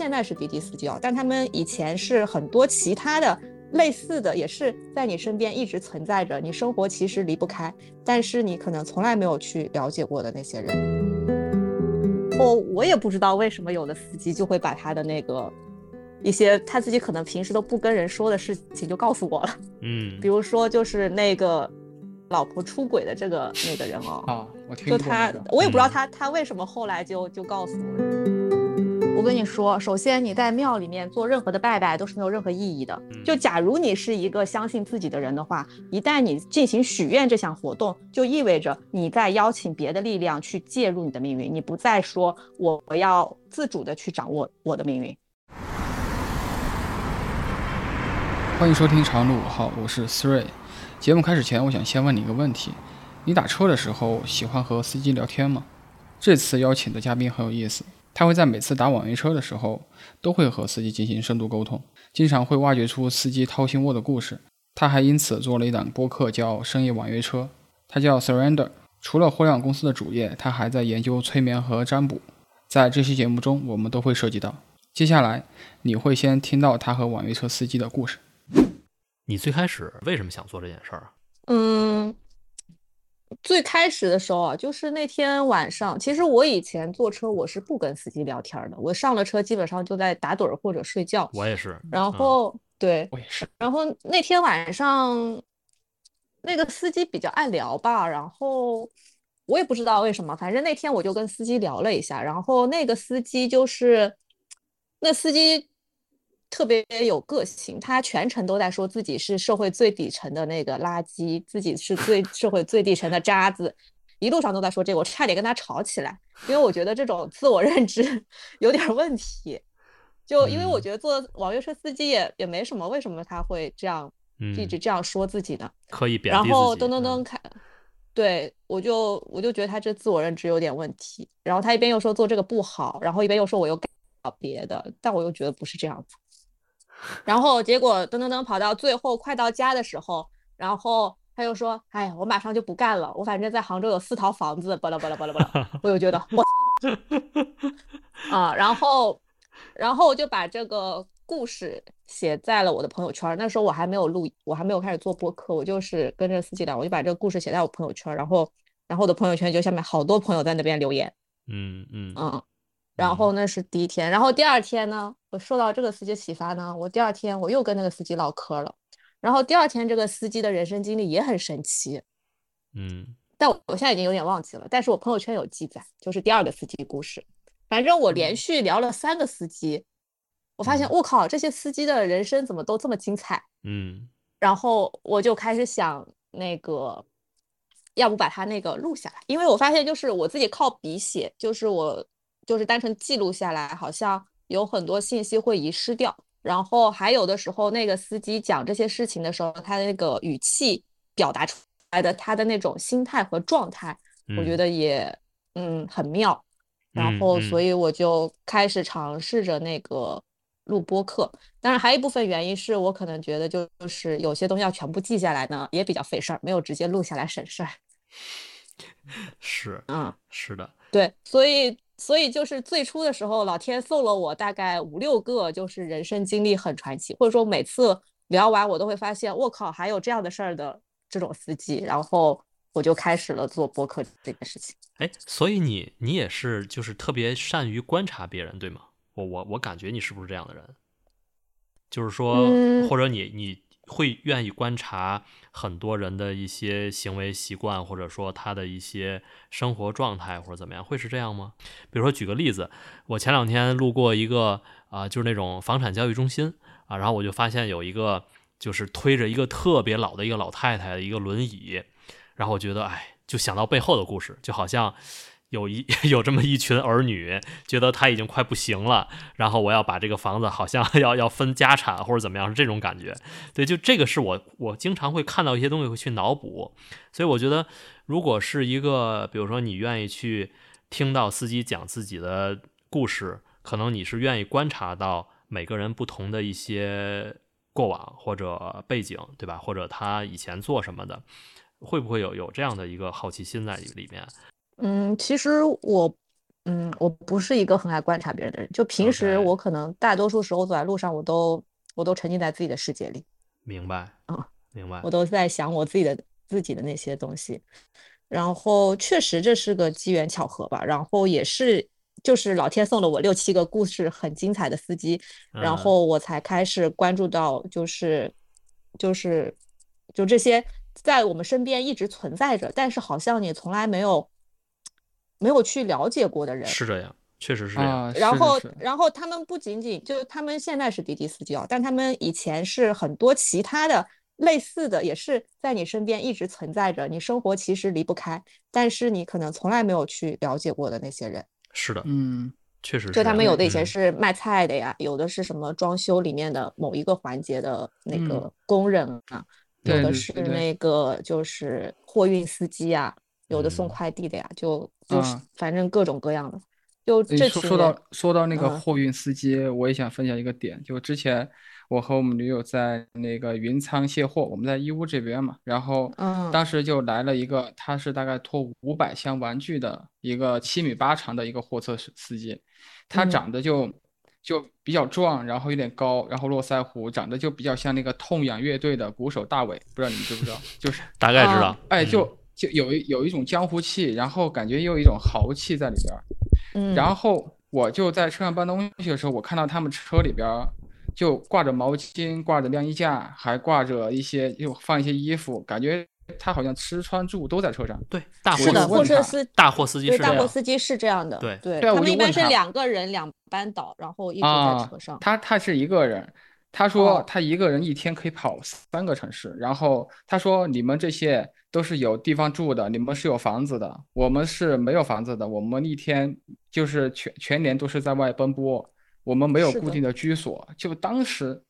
现在是滴滴司机哦，但他们以前是很多其他的类似的，也是在你身边一直存在着，你生活其实离不开，但是你可能从来没有去了解过的那些人。我我也不知道为什么有的司机就会把他的那个一些他自己可能平时都不跟人说的事情就告诉我了，嗯比如说就是那个老婆出轨的这个那个人哦，啊，我听就他过那个，我也不知道嗯他他为什么后来就就告诉我。我跟你说，首先你在庙里面做任何的拜拜都是没有任何意义的。嗯就假如你是一个相信自己的人的话，一旦你进行许愿这项活动，就意味着你在邀请别的力量去介入你的命运，你不再说我我要自主的去掌握我的命运。欢迎收听长路五号，我是思睿。节目开始前，我想先问你一个问题：你打车的时候喜欢和司机聊天吗？这次邀请的嘉宾很有意思，他会在每次打网约车的时候，都会和司机进行深度沟通，经常会挖掘出司机掏心窝的故事。他还因此做了一档播客，叫《深夜网约车》，他叫 Surrender。除了互联网公司的主业，他还在研究催眠和占卜。在这期节目中，我们都会涉及到。接下来，你会先听到他和网约车司机的故事。你最开始为什么想做这件事儿啊？嗯，最开始的时候啊，就是那天晚上，其实我以前坐车我是不跟司机聊天的，我上了车基本上就在打盹儿或者睡觉。我也是，然后对，我也是。然后那天晚上，那个司机比较爱聊吧，然后我也不知道为什么，反正那天我就跟司机聊了一下，然后那个司机就是，那司机特别有个性，他全程都在说自己是社会最底层的那个垃圾，自己是最 社会最底层的渣子。一路上都在说这个，我差点跟他吵起来，因为我觉得这种自我认知 有点问题。就因为我嗯觉得做网约车司机也也没什么，为什么他会这样嗯，一直这样说自己呢？刻意贬然后噔噔噔嗯开，对我就我就觉得他这自我认知有点问题。然后他一边又说做这个不好，然后一边又说我又干搞别的，但我又觉得不是这样子。然后结果噔噔噔跑到最后快到家的时候，然后他又说：“哎，我马上就不干了，我反正在杭州有四套房子，巴拉巴拉巴拉巴拉。”我就觉得我 啊，然后然后我就把这个故事写在了我的朋友圈。那时候我还没有录，我还没有开始做播客，我就是跟着司机聊，我就把这个故事写在我朋友圈，然后然后我的朋友圈就下面好多朋友在那边留言，嗯嗯嗯，然后那是第一天，然后第二天呢，我受到这个司机启发呢，我第二天我又跟那个司机唠嗑了，然后第二天这个司机的人生经历也很神奇，嗯。但我我现在已经有点忘记了，但是我朋友圈有记载，就是第二个司机故事。反正我连。续聊了三个司机，我发现嗯。我靠，这些司机的人生怎么都这么精彩？嗯。然后我就开始想那个，要不把它那个录下来，因为我发现就是我自己靠笔写，就是我就是单纯记录下来，好像有很多信息会遗失掉。然后还有的时候，那个司机讲这些事情的时候，他的那个语气表达出来的他的那种心态和状态，我觉嗯得也嗯很妙。然嗯后，所嗯以我就开始尝试着那个录播课。当然，还有一部分原因是我可能觉得就就是有些东西要全部记下来呢，也比较费事儿，没有直接录下来省事儿。是嗯，是的，对，所以所以就是最初的时候，老天送了我大概五六个，就是人生经历很传奇，或者说每次聊完我都会发现，我靠，还有这样的事儿的这种司机，然后我就开始了做播客这件事情。哎，所以你你也是就是特别善于观察别人，对吗？我我我感觉你是不是这样的人？就是说，嗯或者你你会愿意观察很多人的一些行为习惯，或者说他的一些生活状态，或者怎么样，会是这样吗？比如说举个例子，我前两天路过一个啊、就是那种房产交易中心啊，然后我就发现有一个就是推着一个特别老的一个老太太的一个轮椅，然后我觉得，哎，就想到背后的故事，就好像有一 有这么一群儿女，觉得他已经快不行了，然后我要把这个房子好像 要要分家产或者怎么样，是这种感觉。对，就这个是我我经常会看到一些东西会去脑补，所以我觉得，如果是一个，比如说你愿意去听到司机讲自己的故事，可能你是愿意观察到每个人不同的一些过往或者背景，对吧？或者他以前做什么的，会不会有有这样的一个好奇心在里面？嗯，其实我嗯，我不是一个很爱观察别人的人，就平时我可能大多数时候走在路上，我都我都沉浸在自己的世界里，明白，嗯，明白我，都在想我自己的自己的那些东西。然后确实这是个机缘巧合吧，然后也是就是老天送了我六七个故事很精彩的司机，然嗯后我才开始关注到就是就是就这些在我们身边一直存在着，但是好像你从来没有没有去了解过的人。是这样，确实是这样。啊，然后，是是是然后他们不仅仅就是他们现在是滴滴司机啊，但他们以前是很多其他的类似的，也是在你身边一直存在着，你生活其实离不开，但是你可能从来没有去了解过的那些人。是的，嗯确实是就他们有的以前嗯是卖菜的呀，有的是什么装修里面的某一个环节的那嗯个工人啊，有的是那个就是货运司机呀，有的送嗯快递的呀，就就反正各种各样的。就这说说到说到那个嗯货运司机，我也想分享一个点，就之前我和我们女友在那个云仓卸货，我们在义乌这边嘛，然后嗯当时就来了一个，他是大概拖五百箱玩具的一个七米八长的一个货车司司机，他嗯长得就就比较壮，然后有点高，然后络腮胡，长得就比较像那个痛仰乐队的鼓手大伟，不知道你们知不知道？就是啊大概知道。哎，嗯就就有一有一种江湖气，然后感觉又有一种豪气在里边儿。嗯，然后我就在车上搬东西的时候，我看到他们车里边儿就挂着毛巾，挂着晾衣架，还挂着一些又放一些衣服，感觉他好像吃穿住都在车上。对，是的，货车司大货司机。大货司机是这样的，对对，我他们一般就问他是两个人两班倒，然后一直在啊车上。他他是一个人，他说哦他一个人一天可以跑三个城市，然后他说你们这些都是有地方住的，你们是有房子的，我们是没有房子的，我们一天就是全全年都是在外奔波，我们没有固定的居所。就当时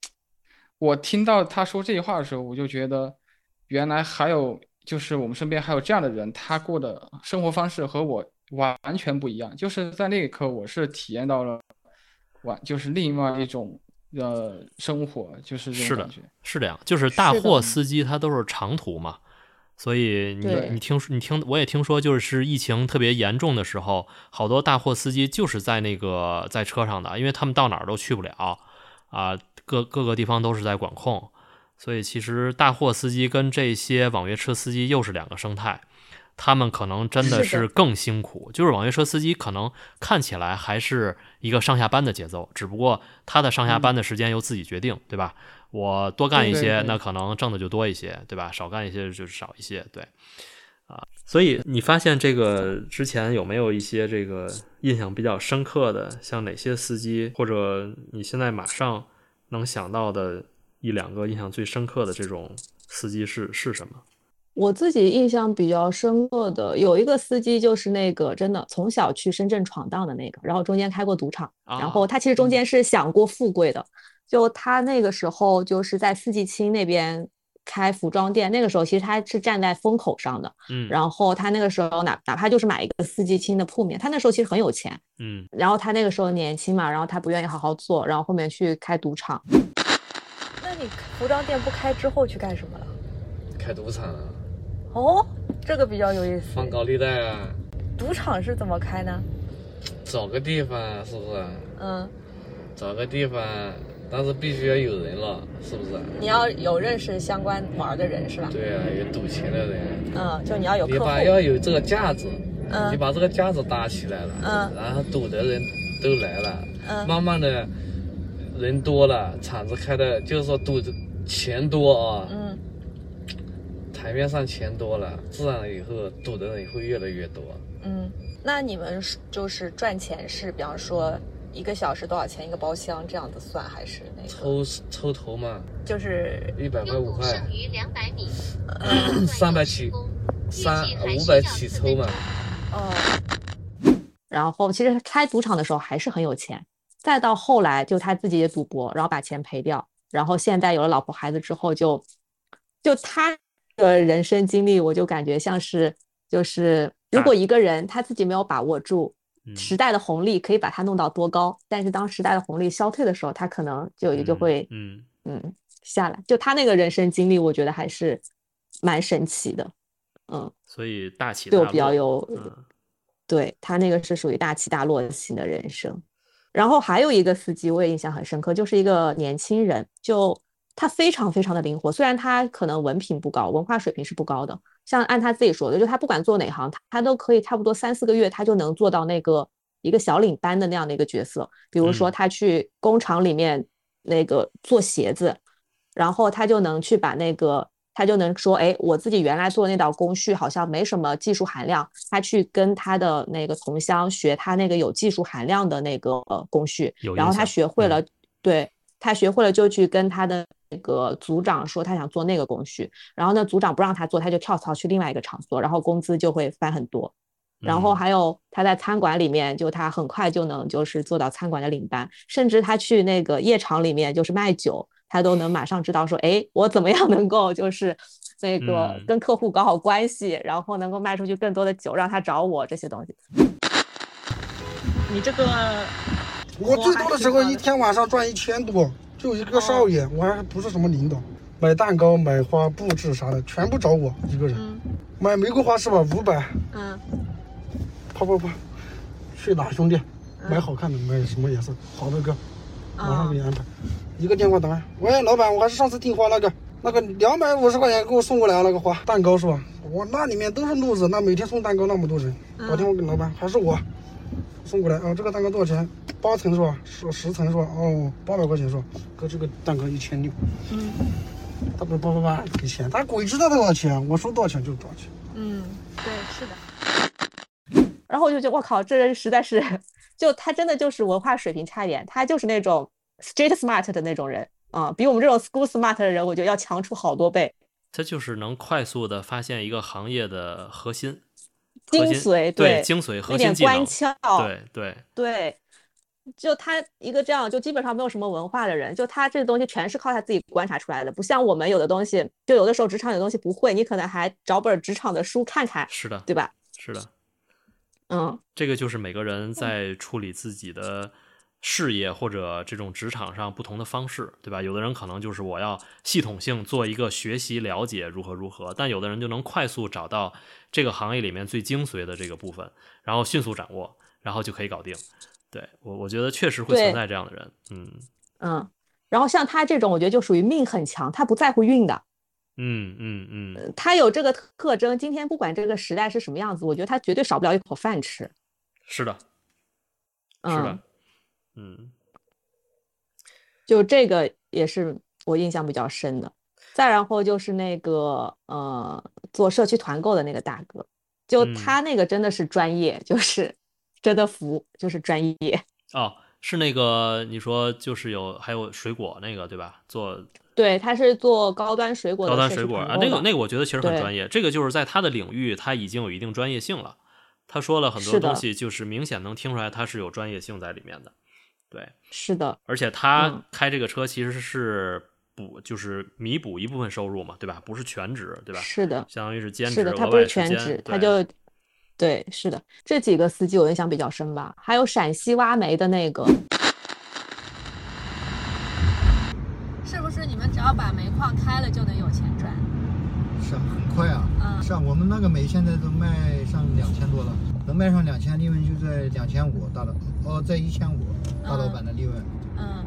我听到他说这句话的时候，我就觉得原来还有就是我们身边还有这样的人，他过的生活方式和我完全不一样。就是在那一刻，我是体验到了完就是另外一种呃生活，就是这是的种感觉。是这样，就是大货司机他都是长途嘛，所以你你听说你听我也听说，就是疫情特别严重的时候，好多大货司机就是在那个在车上的，因为他们到哪儿都去不了啊，各各个地方都是在管控，所以其实大货司机跟这些网约车司机又是两个生态。他们可能真的是的是更辛苦，就是网约车司机可能看起来还是一个上下班的节奏，只不过他的上下班的时间由自己决定，对吧？我多干一些，对对对那可能挣的就多一些，对吧？少干一些就少一些，对。啊，所以你发现这个之前有没有一些这个印象比较深刻的，像哪些司机，或者你现在马上能想到的一两个印象最深刻的这种司机是是什么？我自己印象比较深刻的有一个司机，就是那个真的从小去深圳闯荡的那个，然后中间开过赌场，然后啊他其实中间是想过富贵的，就他那个时候就是在四季青那边开服装店，那个时候其实他是站在风口上的，嗯，然后他那个时候哪哪怕就是买一个四季青的铺面，他那时候其实很有钱，嗯然后他那个时候年轻嘛，然后他不愿意好好做，然后后面去开赌场。那你服装店不开之后去干什么了？开赌场啊，哦，这个比较有意思。放高利贷啊，赌场是怎么开呢？找个地方是不是？嗯，找个地方，但是必须要有人了，是不是？你要有认识相关玩的人是吧？对啊，有赌钱的人，嗯，就你要有你客户。把要有这个架子，嗯你把这个架子搭起来了，嗯然后赌的人都来了，嗯慢慢的人多了，场子开的，就是说赌的钱多啊，嗯，台面上钱多了，自然以后赌的人也会越来越多。嗯，那你们是就是赚钱是，比方说一个小时多少钱一个包厢这样子算，还是那个？抽抽头嘛，就是一百块五块，剩余两百米，三百起，三五百起抽嘛。哦，然后其实开赌场的时候还是很有钱，再到后来就他自己也赌博，然后把钱赔掉，然后现在有了老婆孩子之后就，就他的人生经历，我就感觉像是就是如果一个人他自己没有把握住嗯时代的红利，可以把它弄到多高，但是当时代的红利消退的时候，他可能就也就会嗯嗯下来。就他那个人生经历，我觉得还是蛮神奇的，嗯。所以大起对我大落比较有嗯对他那个是属于大起大落型的人生。然后还有一个司机我也印象很深刻，就是一个年轻人，就他非常非常的灵活，虽然他可能文凭不高，文化水平是不高的，像按他自己说的，就他不管做哪行，他他都可以差不多三四个月，他就能做到那个一个小领班的那样的一个角色。比如说嗯他去工厂里面那个做鞋子，然后他就能去把那个。他就能说，哎，我自己原来做的那道工序好像没什么技术含量，他去跟他的那个同乡学他那个有技术含量的那个呃工序，然后他学会了，对他学会了就去跟他的那个组长说他想做那个工序，然后呢组长不让他做，他就跳槽去另外一个场所，然后工资就会翻很多。然后嗯还有他在餐馆里面，就他很快就能就是做到餐馆的领班，甚至他去那个夜场里面就是卖酒，他都能马上知道说，哎，我怎么样能够就是那个嗯跟客户搞好关系，然后能够卖出去更多的酒，让他找我这些东西。你这个我最多的时候一天晚上赚一千多，就一个少爷，我还不是什么领导，买蛋糕、买花、布置啥的，全部找我一个人。买玫瑰花是吧？五百，嗯啪啪啪，去哪兄弟？买好看的，买什么颜色？好的哥，马上给你安排。一个电话打来，喂，老板，我还是上次订花那个，那个两百五十块钱给我送过来啊，那个花蛋糕是吧？我那里面都是路子，那每天送蛋糕那么多人，打电话给老板，还是我送过来啊。这个蛋糕多少钱？八层是吧？十十层是吧？哦，八百块钱是吧？哥，这个蛋糕一千六。嗯。他不是八八八给钱，他鬼知道多少钱，我说多少钱就是多少钱。嗯，对，是的。然后我就觉得，我靠，这人实在是，就他真的就是文化水平差一点，他就是那种 street smart 的那种人啊、比我们这种 school smart 的人，我觉得要强出好多倍。他就是能快速的发现一个行业的核心、精髓，对精髓、核那点心技能关，窍，对对，对，就他一个这样，就基本上没有什么文化的人，就他这东西全是靠他自己观察出来的，不像我们有的东西，就有的时候职场有东西不会，你可能还找本职场的书看看，是的，对吧？是的，嗯，这个就是每个人在处理自己的事业或者这种职场上不同的方式，对吧？有的人可能就是我要系统性做一个学习了解如何如何，但有的人就能快速找到这个行业里面最精髓的这个部分，然后迅速掌握，然后就可以搞定。对我，我觉得确实会存在这样的人，嗯嗯，然后像他这种，我觉得就属于命很强，他不在乎运的，嗯嗯嗯，他有这个特特征。今天不管这个时代是什么样子，我觉得他绝对少不了一口饭吃。是的，是的嗯，，嗯就这个也是我印象比较深的。再然后就是那个呃，做社区团购的那个大哥，就嗯他那个真的是专业，就是真的服，就是专业。哦，是那个你说就是有还有水果那个对吧？做对，他是做高端水果的高端水果啊，那个那个我觉得其实很专业，这个就是在他的领域他已经有一定专业性了。他说了很多东西，就是明显能听出来他是有专业性在里面的。对，是的，而且他嗯开这个车其实是补，就是弥补一部分收入嘛，对吧？不是全职，对吧？是的，相当于是兼职，是的，他不是全职，他就对，是的，这几个司机我印象比较深吧。还有陕西挖煤的那个，是不是你们只要把煤矿开了就能有钱赚？是啊，很快啊。嗯是啊，我们那个煤现在都卖上两千多了，能卖上两千，利润就在两千五大老，哦，在一千五大老板的利润。嗯，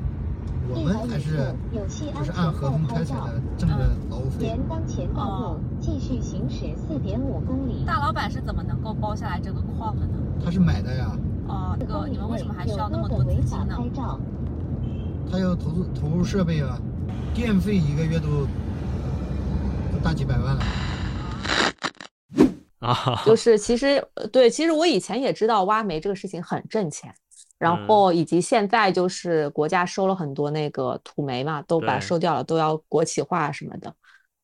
我们还是就是按合同开采的，挣的劳务费。沿当前道路继续行驶四点五公里。大老板是怎么能够包下来这个矿的呢？他是买的呀，哦，这个你们为什么还需要那么多资金呢？他要投资投入设备啊，电费一个月都都大几百万了。啊，就是其实呃对，其实我以前也知道挖煤这个事情很挣钱，然嗯后以及现在就是国家收了很多那个土煤嘛，都把对收掉了，都要国企化什么的。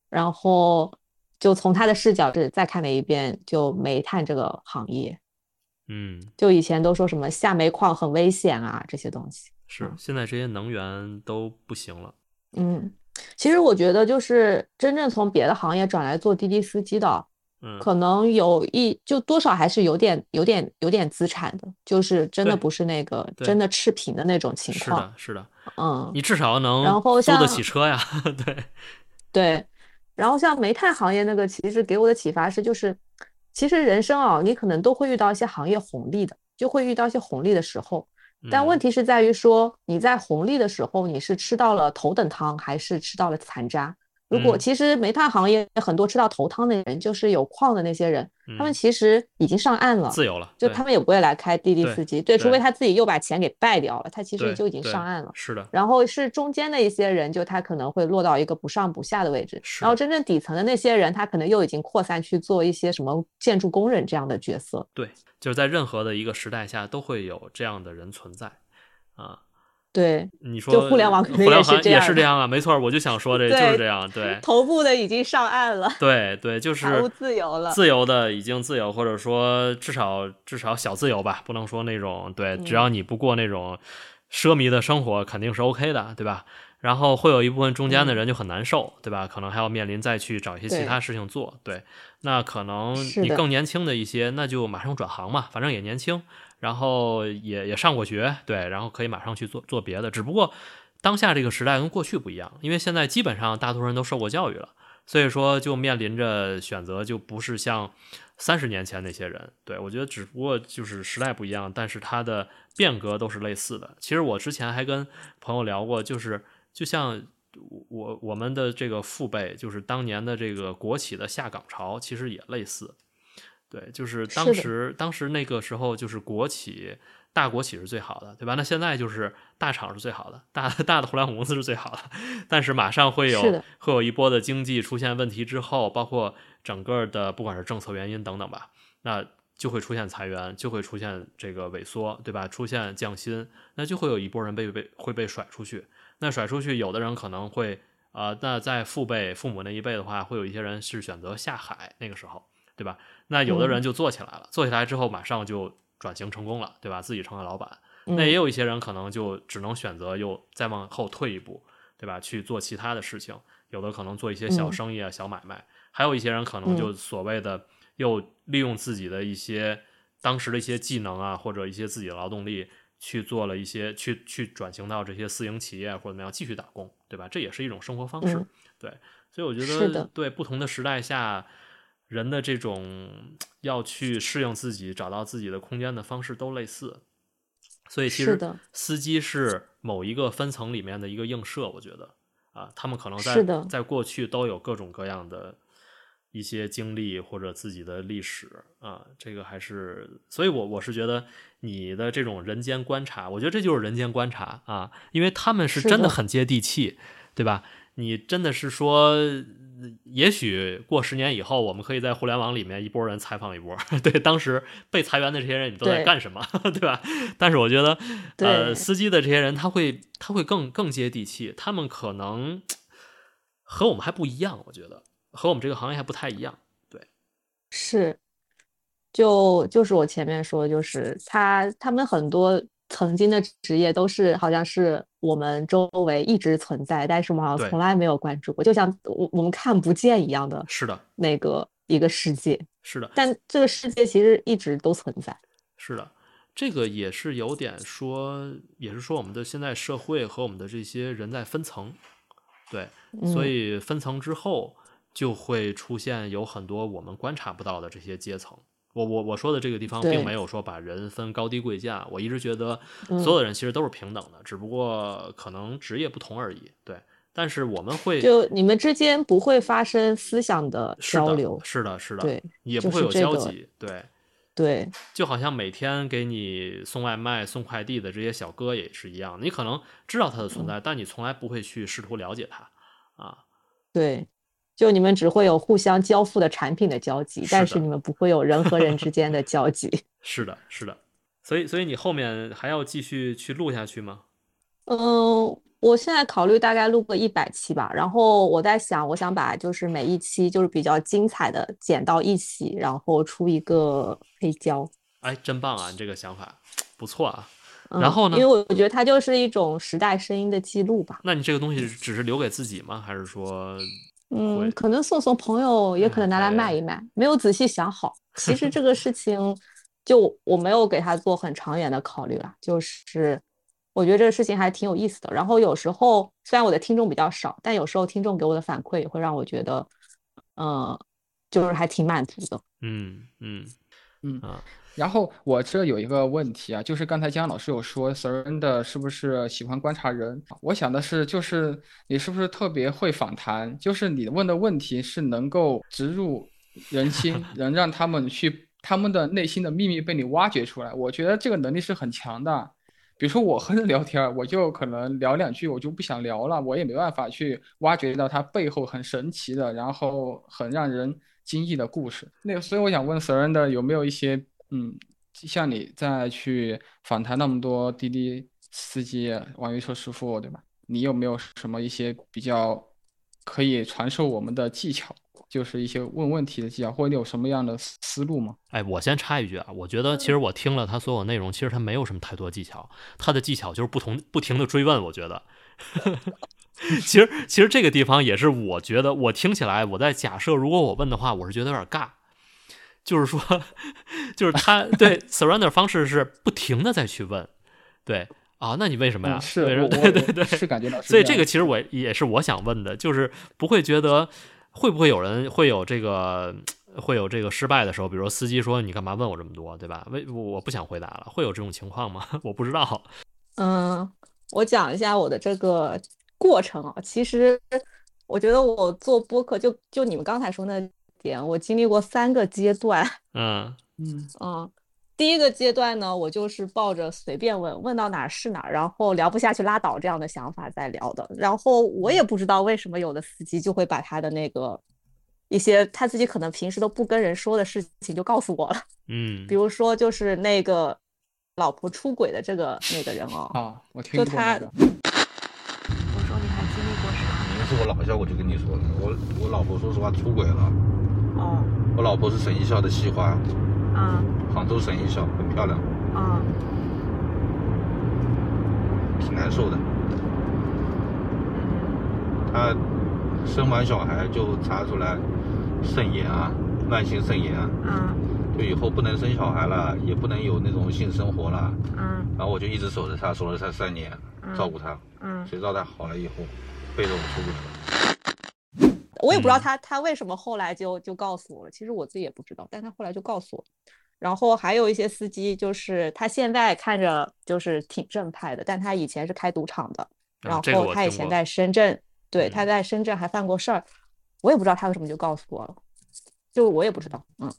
然后就从他的视角这再看了一遍，就煤炭这个行业，嗯，就以前都说什么下煤矿很危险啊这些东西。是现在这些能源都不行了。嗯，其实我觉得就是真正从别的行业转来做滴滴司机的，嗯，可能有一就多少还是有点有点有点资产的，就是真的不是那个真的赤贫的那种情况。是的，是的，嗯，你至少能然后租得起车呀。对，对。然后像煤炭行业那个，其实给我的启发是，就是其实人生啊，你可能都会遇到一些行业红利的，就会遇到一些红利的时候。但问嗯题是在于说，你在红利的时候，你是吃到了头等汤，还是吃到了残渣？如果嗯其实煤炭行业很多吃到头汤的人，就是有矿的那些人，他们嗯其实已经上岸了，自由了，就他们也不会来开滴滴司机，对，除非他自己又把钱给败掉了，他其实就已经上岸了。是的，然后是中间的一些人，就他可能会落到一个不上不下的位置，是然后真正底层的那些人，他可能又已经扩散去做一些什么建筑工人这样的角色。对，就是在任何的一个时代下都会有这样的人存在啊。对，你说就互联网互联网也是这样啊，没错，我就想说这就是这样，对头部的已经上岸了，对对，就是自由了。自由的已经自由，或者说至少至少小自由吧，不能说那种对，只要你不过那种奢靡的生活，肯定是 OK 的，对吧？然后会有一部分中间的人就很难受，对吧？可能还要面临再去找一些其他事情做，对。那可能你更年轻的一些，那就马上转行嘛，反正也年轻，然后也也上过学，对，然后可以马上去做做别的。只不过当下这个时代跟过去不一样，因为现在基本上大多数人都受过教育了，所以说就面临着选择就不是像三十年前那些人。对我觉得只不过就是时代不一样，但是它的变革都是类似的。其实我之前还跟朋友聊过，就是就像。我我们的这个父辈，就是当年的这个国企的下岗潮，其实也类似。对，就是当时当时那个时候，就是国企大国企是最好的，对吧？那现在就是大厂是最好的，大 大的互联网公司是最好的，但是马上会有会有一波的经济出现问题之后，包括整个的不管是政策原因等等吧，那就会出现裁员，就会出现这个萎缩，对吧？出现降薪，那就会有一波人被被会被甩出去。那甩出去，有的人可能会呃，那在父辈父母那一辈的话，会有一些人是选择下海，那个时候，对吧？那有的嗯人就做起来了，做起来之后马上就转型成功了，对吧？自己成了老板。那嗯也有一些人可能就只能选择又再往后退一步，对吧？去做其他的事情，有的可能做一些小嗯生意啊、小买卖，还有一些人可能就嗯所谓的又利用自己的一些当时的一些技能啊，或者一些自己的劳动力。去做了一些去去转型到这些私营企业或者怎么样继续打工，对吧？这也是一种生活方式，嗯对。所以我觉得对不同的时代下，人的这种要去适应自己、找到自己的空间的方式都类似。所以其实司机是某一个分层里面的一个映射，我觉得啊，他们可能在在过去都有各种各样的一些经历或者自己的历史啊，这个还是，所以我我是觉得你的这种人间观察，我觉得这就是人间观察啊，因为他们是真的很接地气，对吧？你真的是说，也许过十年以后，我们可以在互联网里面一波人采访一波，对当时被裁员的这些人，你都在干什么，对吧？但是我觉得，呃，司机的这些人，他会他会更更接地气，他们可能和我们还不一样，我觉得和我们这个行业还不太一样。对。是，就就是我前面说的，就是他他们很多曾经的职业都是好像是我们周围一直存在，但是我们好像从来没有关注过，就像我我们看不见一样的是的，那个一个世界，是的，但这个世界其实一直都存在。是的，这个也是有点说，也是说我们的现在社会和我们的这些人在分层，对，所嗯以分层之后就会出现有很多我们观察不到的这些阶层。我我我说的这个地方，并没有说把人分高低贵贱，我一直觉得嗯所有的人其实都是平等的，只不过可能职业不同而已。对，但是我们会就你们之间不会发生思想的交流，是的，是的，对也不会有交集，对。对，就好像每天给你送外卖、送快递的这些小哥也是一样，你可能知道他的存嗯在，但你从来不会去试图了解他啊。对，就你们只会有互相交付的产品的交集，但是你们不会有人和人之间的交集。是的，是的。所以，所以你后面还要继续去录下去吗？嗯，我现在考虑大概录个一百期吧，然后我在想，我想把就是每一期就是比较精彩的剪到一起，然后出一个黑胶。哎，真棒啊！你这个想法不错啊。嗯然后呢因为我觉得它就是一种时代声音的记录吧。那你这个东西只是留给自己吗？还是说嗯，可能送送朋友，也可能拿来哎卖一卖，没有仔细想好。其实这个事情，就我没有给他做很长远的考虑了，就是我觉得这个事情还挺有意思的。然后有时候虽然我的听众比较少，但有时候听众给我的反馈也会让我觉得，嗯，就是还挺满足的。嗯嗯嗯啊，然后我这有一个问题啊，就是刚才姜老师有说 Surrender 是不是喜欢观察人？我想的是，就是你是不是特别会访谈？就是你问的问题是能够植入人心，能让他们去他们的内心的秘密被你挖掘出来。我觉得这个能力是很强的。比如说我和人聊天儿，我就可能聊两句，我就不想聊了，我也没办法去挖掘到他背后很神奇的，然后很让人惊异的故事。那个，所以我想问 Surrender 有没有一些，嗯，像你再去访谈那么多滴滴司机、网约车师傅，对吧？你有没有什么一些比较可以传授我们的技巧？就是一些问问题的技巧，或者你有什么样的思思路吗？哎，我先插一句啊，我觉得其实我听了他所有内容，其实他没有什么太多技巧，他的技巧就是不同不停的追问。我觉得，其实其实这个地方也是我觉得我听起来，我在假设如果我问的话，我是觉得有点尬，就是说，就是他对 surrender 方式是不停的再去问，对啊，那你为什么呀？嗯是为什么？对对对，是感觉到所以这个其实我也是我想问的，就是不会觉得会不会有人会有这个会有这个失败的时候，比如说司机说你干嘛问我这么多，对吧？为我我不想回答了，会有这种情况吗？我不知道。嗯，我讲一下我的这个过程啊。其实我觉得我做播客就就你们刚才说那点，我经历过三个阶段。嗯嗯嗯，第一个阶段呢，我就是抱着随便问，问到哪儿是哪儿，然后聊不下去拉倒这样的想法在聊的。然后我也不知道为什么有的司机就会把他的那个一些他自己可能平时都不跟人说的事情就告诉我了。嗯比如说就是那个老婆出轨的这个那个人哦，啊，我听就他是我老校，我就跟你说了，我我老婆说实话出轨了。哦，我老婆是省艺校的系花，啊杭州省艺校，很漂亮，啊挺难受的。她生完小孩就查出来肾炎啊，慢性肾炎啊，啊就以后不能生小孩了，也不能有那种性生活了。嗯然后我就一直守着她，守了她三年，照顾她。嗯谁知道她好了以后，我出轨了。我也不知道嗯他他为什么后来就就告诉我了，其实我自己也不知道，但他后来就告诉我。然后还有一些司机，就是他现在看着就是挺正派的，但他以前是开赌场的，然后他以前在深圳，对，他嗯在深圳还犯过事儿，我也不知道他为什么就告诉我了，就我也不知道，嗯，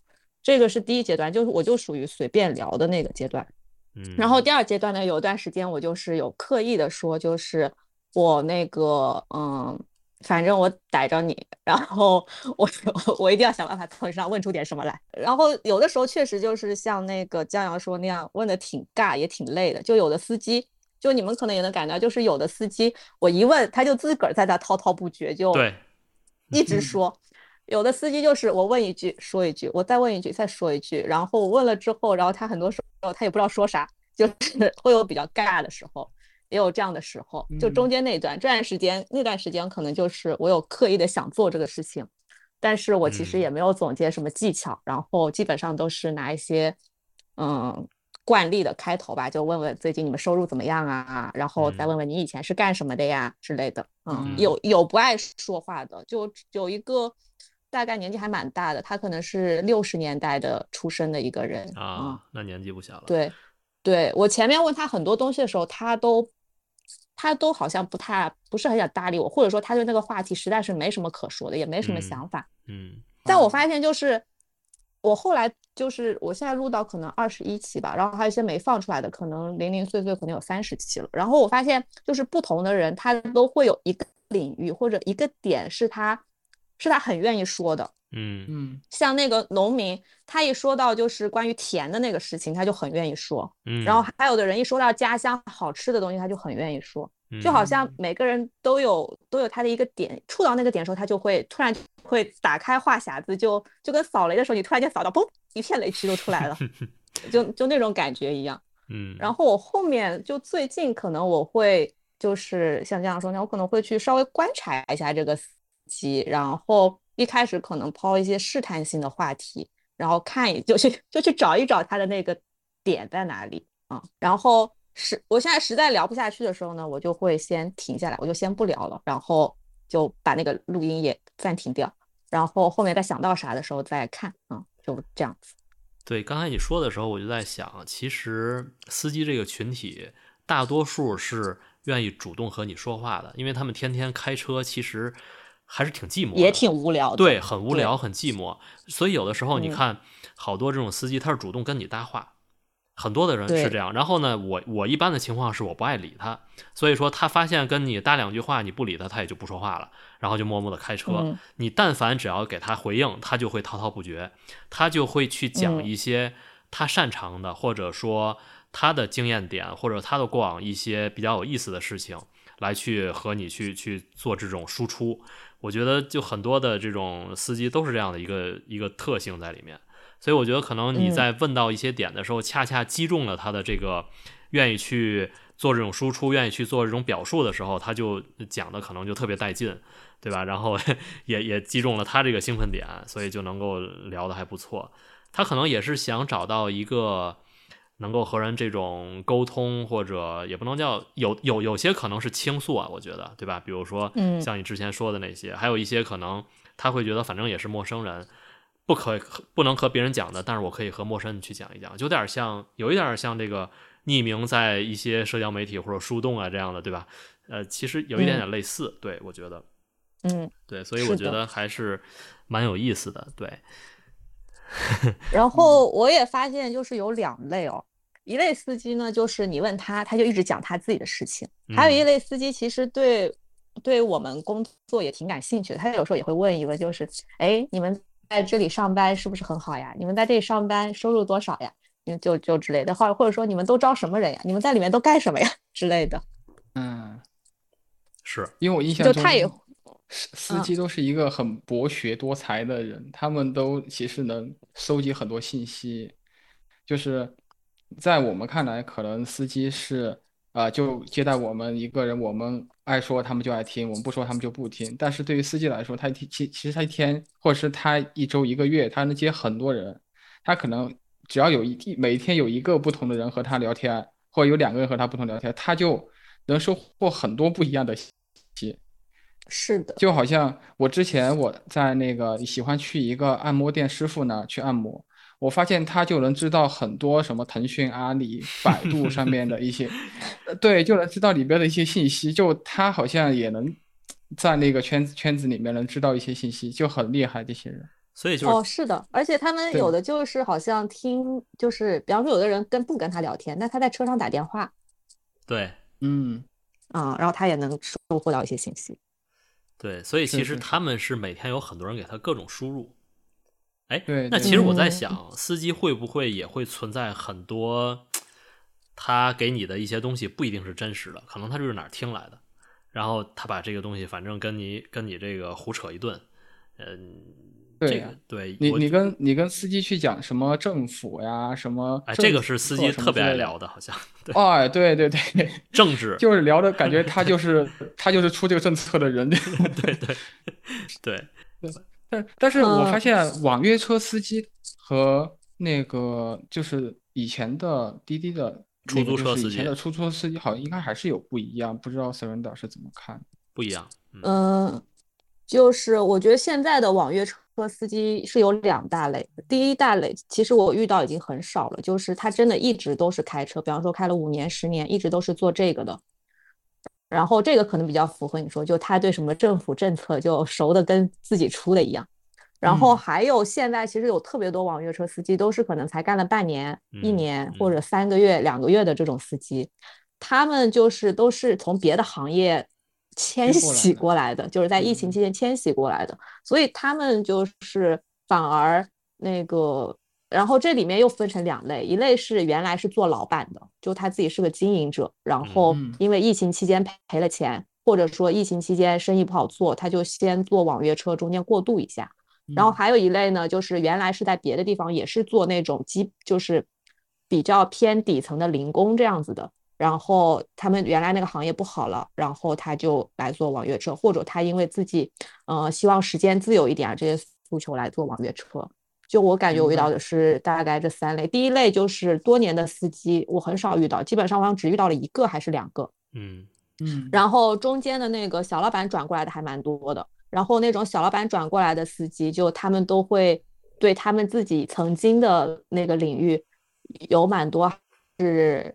这个是第一阶段，就是我就属于随便聊的那个阶段。嗯，然后第二阶段呢，有一段时间我就是有刻意的说，就是我那个嗯，反正我逮着你，然后我我一定要想办法从你身上问出点什么来。然后有的时候确实就是像那个江阳说那样，问的挺尬也挺累的。就有的司机，就你们可能也能感觉到，就是有的司机我一问他就自个儿在那滔滔不绝，就对，一直说。有的司机就是我问一句说一句，我再问一句再说一句，然后我问了之后，然后他很多时候他也不知道说啥，就是 会有比较尬的时候，也有这样的时候。就中间那段这段时间，那段时间可能就是我有刻意的想做这个事情，但是我其实嗯也没有总结什么技巧，然后基本上都是拿一些嗯惯例的开头吧，就问问最近你们收入怎么样啊，然后再嗯问问你以前是干什么的呀之类的。嗯，嗯有有不爱说话的，就有一个大概年纪还蛮大的，他可能是六十年代的出生的一个人。嗯，啊，那年纪不小了。，对，对我前面问他很多东西的时候，他都他都好像不太不是很想搭理我，或者说他对那个话题实在是没什么可说的，也没什么嗯想法。嗯但我发现就是，我后来就是我现在录到可能二十一期吧，然后还有一些没放出来的，可能零零碎碎可能有三十期了。然后我发现就是不同的人，他都会有一个领域或者一个点是他是他很愿意说的。嗯嗯像那个农民，他一说到就是关于田的那个事情，他就很愿意说。嗯，然后还有的人一说到家乡好吃的东西，他就很愿意说。就好像每个人都有都有他的一个点，触到那个点的时候，他就会突然会打开话匣子，就就跟扫雷的时候，你突然间扫到，嘣，一片雷区都出来了，就就那种感觉一样。嗯，然后我后面就最近可能我会就是像这样说呢，我可能会去稍微观察一下这个司机，然后一开始可能抛一些试探性的话题，然后看一 就去就去找一找他的那个点在哪里啊、然后实我现在实在聊不下去的时候呢，我就会先停下来，我就先不聊了，然后就把那个录音也暂停掉。然后后面再想到啥的时候再看，嗯，就这样子。对，刚才你说的时候，我就在想，其实司机这个群体，大多数是愿意主动和你说话的，因为他们天天开车，其实还是挺寂寞的，也挺无聊的。对，很无聊，很寂寞。所以有的时候你嗯看，好多这种司机，他是主动跟你搭话，很多的人是这样。然后呢，我我一般的情况是我不爱理他，所以说他发现跟你搭两句话，你不理他，他也就不说话了，然后就默默的开车。嗯你但凡只要给他回应，他就会滔滔不绝，他就会去讲嗯一些他擅长的，或者说他的经验点，或者他的过往一些比较有意思的事情，来去和你去去做这种输出。我觉得就很多的这种司机都是这样的一个一个特性在里面，所以我觉得可能你嗯在问到一些点的时候，恰恰击中了他的这个愿意去做这种输出、愿意去做这种表述的时候，他就讲的可能就特别带劲，对吧？然后 也也击中了他这个兴奋点，所以就能够聊得还不错。他可能也是想找到一个能够和人这种沟通，或者也不能叫有有有些可能是倾诉啊，我觉得，对吧？比如说嗯。像你之前说的那些，还有一些可能他会觉得反正也是陌生人，不可不能和别人讲的，但是我可以和陌生人去讲一讲，就有点像有一点像这个匿名在一些社交媒体或者树洞啊这样的，对吧？呃，其实有一点点类似，对我觉得，嗯，对，所以我觉得还是蛮有意思的，对，然后我也发现就是有两类哦，一类司机呢，就是你问他，他就一直讲他自己的事情；还有一嗯类司机其实对对我们工作也挺感兴趣的，他有时候也会问一个，就是哎，你们在这里上班是不是很好呀？你们在这里上班收入多少呀？嗯就就之类的，或或者说你们都招什么人呀？你们在里面都干什么呀 之类的。嗯，是因为我印象中就他也司司嗯机都是一个很博学多才的人，他们都其实能收集很多信息。就是在我们看来，可能司机是啊、就接待我们一个人，我们爱说他们就爱听，我们不说他们就不听。但是对于司机来说，他一天其其实他一天或者是他一周一个月，他能接很多人，他可能只要有一每天有一个不同的人和他聊天，或者有两个人和他不同聊天，他就能收获很多不一样的信息。是的，就好像我之前我在那个喜欢去一个按摩店师傅那儿去按摩，我发现他就能知道很多什么腾讯、阿里、百度上面的一些，呃对，就能知道里边的一些信息。就他好像也能在那个圈子圈子里面能知道一些信息，就很厉害这些人。所以就是哦，是的，而且他们有的就是好像听，就是比方说有的人跟不跟他聊天，那他在车上打电话对嗯，啊、然后他也能收获到一些信息。对，所以其实他们是每天有很多人给他各种输入。哎，那其实我在嗯想，司机会不会也会存在很多他给你的一些东西不一定是真实的，可能他就是哪儿听来的，然后他把这个东西反正跟你跟你这个胡扯一顿，嗯，这对呀个对你你跟你跟司机去讲什么政府呀，什么哎，这个是司机特别爱聊的，好像对哎，对对对，政治，就是聊的感觉他就是 他就是出这个政策的人。对对 对，但但是我发嗯现网约车司机和那个就是以前的滴滴的出租车司机以前的出租车司机好像应该还是有不一样，不知道 Surrender 是怎么看？不一样，嗯嗯，就是我觉得现在的网约车司机是有两大类，第一大类其实我遇到已经很少了，就是他真的一直都是开车，比方说开了五年、十年，一直都是做这个的。然后这个可能比较符合你说，就他对什么政府政策就熟的跟自己出的一样。然后嗯。还有现在其实有特别多网约车司机都是可能才干了半年、一嗯年或嗯者。三个月、两个月的这种司机，他们就是都是从别的行业迁徙过来的就是在疫情嗯。期间迁徙过来的，所以他们就是反而那个，然后这里面又分成两类，一类是原来是做老板的，就他自己是个经营者，然后嗯因为疫情期间赔赔了钱，或者说疫情期间生意不好做，他就先做网约车，中间过渡一下。然后嗯还有一类呢，就是原来是在别的地方也是做那种基，就是比较偏底层的零工这样子的。然后他们原来那个行业不好了，然后他就来做网约车，或者他因为自己呃希望时间自由一点啊这些诉求来做网约车。就我感觉我遇到的是大概这三类，第一类就是多年的司机，我很少遇到，基本上我好像只遇到了一个还是两个。嗯嗯，然后中间的那个小老板转过来的还蛮多的，然后那种小老板转过来的司机，就他们都会对他们自己曾经的那个领域有蛮多是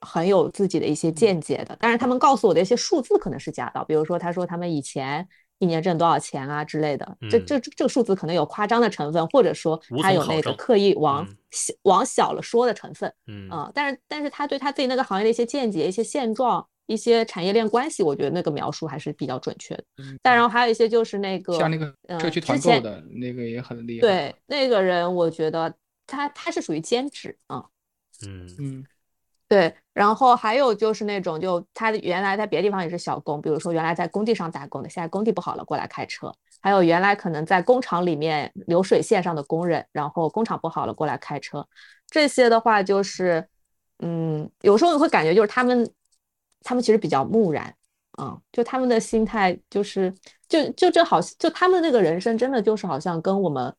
很有自己的一些见解的。但是他们告诉我的一些数字可能是假的，比如说他说他们以前一年挣多少钱啊之类的，这这这个数字可能有夸张的成分，或者说他有那个刻意往小往小了说的成分。嗯啊，但是但是他对他自己那个行业的一些见解、一些现状。一些产业链关系，我觉得那个描述还是比较准确的。但然后还有一些就是那个像那个社区团购的那个也很厉害。对，那个人我觉得他他是属于兼职啊。嗯嗯，对。然后还有就是那种，就他原来在别的地方也是小工，比如说原来在工地上打工的，现在工地不好了过来开车。还有原来可能在工厂里面流水线上的工人，然后工厂不好了过来开车。这些的话就是，嗯，有时候你会感觉就是他们。他们其实比较木然，嗯，就他们的心态就是，就就这好，就他们那个人生真的就是好像跟我们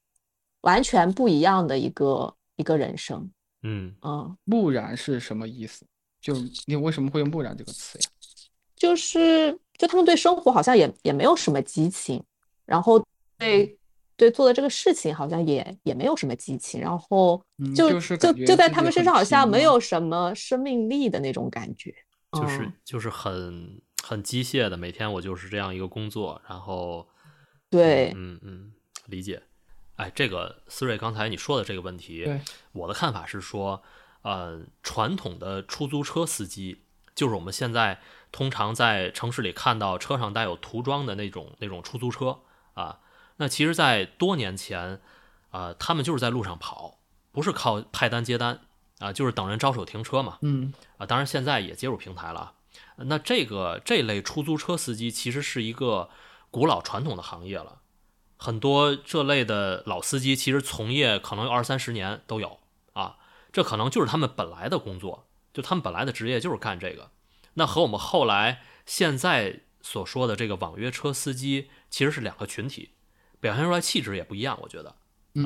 完全不一样的一个一个人生，嗯嗯，木然是什么意思？就你为什么会用木然这个词呀？就是就他们对生活好像也也没有什么激情，然后对对做的这个事情好像也也没有什么激情，然后就就就在他们身上好像没有什么生命力的那种感觉。就是就是很很机械的，每天我就是这样一个工作，然后，对，嗯嗯，理解。哎，这个思睿刚才你说的这个问题，我的看法是说，呃，传统的出租车司机，就是我们现在通常在城市里看到车上带有涂装的那种那种出租车啊，那其实，在多年前，啊，他们就是在路上跑，不是靠派单接单。啊，就是等人招手停车嘛。嗯，啊，当然现在也接入平台了。那这个这类出租车司机其实是一个古老传统的行业了，很多这类的老司机其实从业可能有二三十年都有啊。这可能就是他们本来的工作，就他们本来的职业就是干这个。那和我们后来现在所说的这个网约车司机其实是两个群体，表现出来气质也不一样。我觉得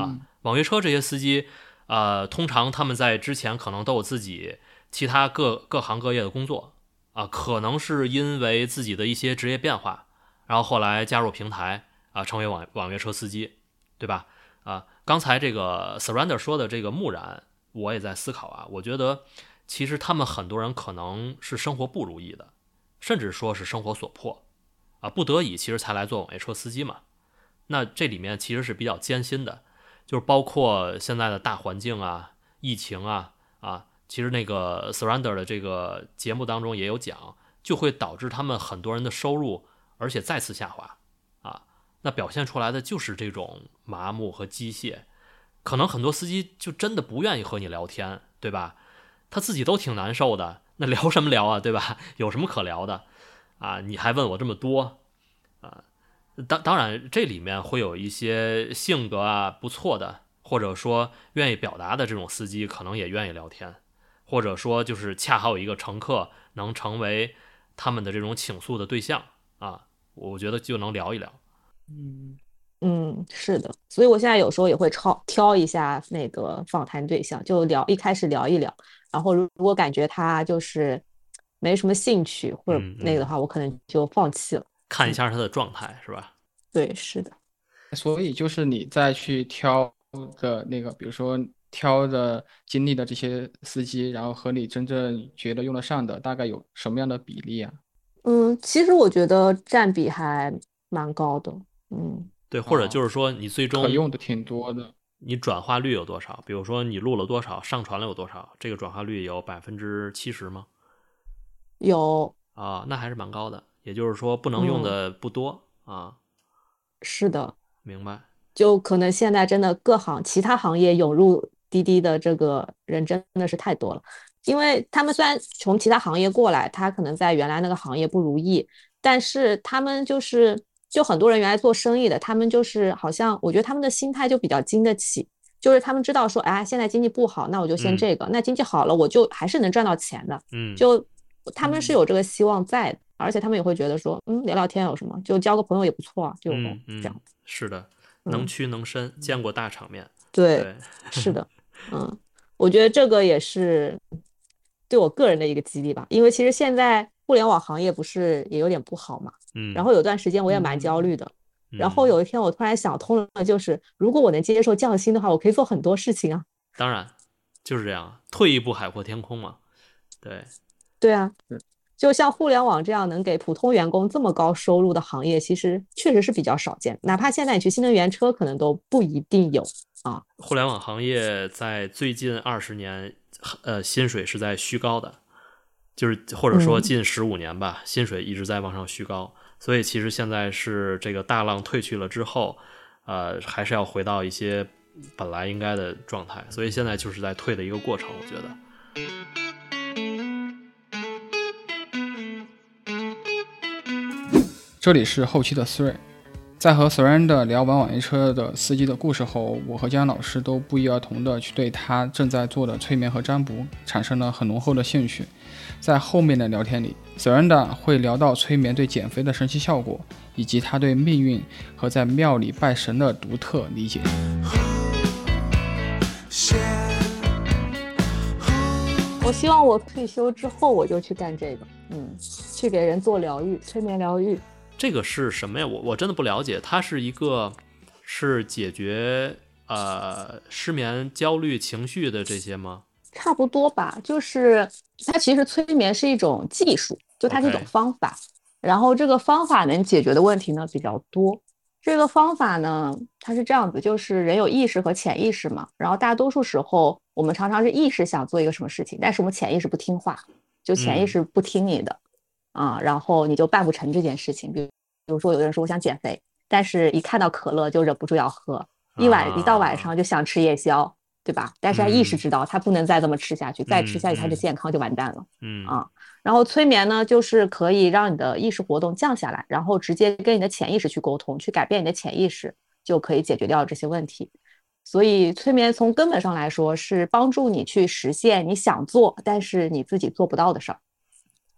啊，网约车这些司机。呃，通常他们在之前可能都有自己其他各各行各业的工作啊，可能是因为自己的一些职业变化，然后后来加入平台啊，成为网网约车司机，对吧？啊，刚才这个 Surrender 说的这个木然，我也在思考啊，我觉得其实他们很多人可能是生活不如意的，甚至说是生活所迫啊，不得已其实才来做网约车司机嘛。那这里面其实是比较艰辛的。就是包括现在的大环境啊，疫情啊，啊，其实那个 Surrender 的这个节目当中也有讲，就会导致他们很多人的收入，而且再次下滑，那表现出来的就是这种麻木和机械，可能很多司机就真的不愿意和你聊天，对吧？他自己都挺难受的，那聊什么聊啊，对吧？有什么可聊的？啊，你还问我这么多，啊？当当然，这里面会有一些性格啊不错的，或者说愿意表达的这种司机，可能也愿意聊天，或者说就是恰好有一个乘客能成为他们的这种倾诉的对象啊，我觉得就能聊一聊。嗯嗯，是的，所以我现在有时候也会超挑一下那个访谈对象，就聊一开始聊一聊，然后如果感觉他就是没什么兴趣或者那个的话，我可能就放弃了。看一下他的状态是吧？对，是的。所以就是你再去挑的那个，比如说挑的经历的这些司机，然后和你真正觉得用得上的，大概有什么样的比例啊？嗯，其实我觉得占比还蛮高的。嗯，对，或者就是说你最终可用的挺多的，你转化率有多少？比如说你录了多少，上传了有多少？这个转化率有百分之七十吗？有啊，那还是蛮高的。也就是说，不能用的不多啊。是的，明白。就可能现在真的各行其他行业涌入滴滴的这个人真的是太多了，因为他们虽然从其他行业过来，他可能在原来那个行业不如意，但是他们就是就很多人原来做生意的，他们就是好像我觉得他们的心态就比较经得起，就是他们知道说，哎，现在经济不好，那我就先这个，那经济好了，我就还是能赚到钱的。嗯，就他们是有这个希望在的。而且他们也会觉得说，嗯，聊聊天有什么，就交个朋友也不错啊，就这样子。是的，能屈能伸，见过大场面。对，是的，嗯，我觉得这个也是对我个人的一个激励吧。因为其实现在互联网行业不是也有点不好嘛，嗯，然后有段时间我也蛮焦虑的，然后有一天我突然想通了，就是如果我能接受降薪的话，我可以做很多事情啊。当然就是这样，退一步海阔天空嘛。对，对啊，就像互联网这样能给普通员工这么高收入的行业，其实确实是比较少见。哪怕现在你去新能源车，可能都不一定有啊。互联网行业在最近二十年，呃，薪水是在虚高的，就是或者说近十五年吧，薪水一直在往上虚高。所以其实现在是这个大浪退去了之后，呃，还是要回到一些本来应该的状态。所以现在就是在退的一个过程，我觉得。这里是后期的思睿在和 Surrender 聊完网约车的司机的故事后，我和江老师都不约而同的去对他正在做的催眠和占卜产生了很浓厚的兴趣。在后面的聊天里，Surrender 会聊到催眠对减肥的神奇效果，以及他对命运和在庙里拜神的独特理解。我希望我退休之后我就去干这个，嗯，去给人做疗愈，催眠疗愈。这个是什么呀？我我真的不了解。它是一个是解决呃失眠、焦虑、情绪的这些吗？差不多吧，就是它其实催眠是一种技术，就它是一种方法。然后这个方法能解决的问题呢比较多。这个方法呢，它是这样子，就是人有意识和潜意识嘛。然后大多数时候，我们常常是意识想做一个什么事情，但是我们潜意识不听话，就潜意识不听你的。啊，然后你就办不成这件事情。比如，比如说，有的人说我想减肥，但是一看到可乐就忍不住要喝，一晚一到晚上就想吃夜宵，对吧？但是他意识知道他不能再这么吃下去，再吃下去他的健康就完蛋了。嗯啊，然后催眠呢，就是可以让你的意识活动降下来，然后直接跟你的潜意识去沟通，去改变你的潜意识，就可以解决掉这些问题。所以，催眠从根本上来说是帮助你去实现你想做但是你自己做不到的事儿。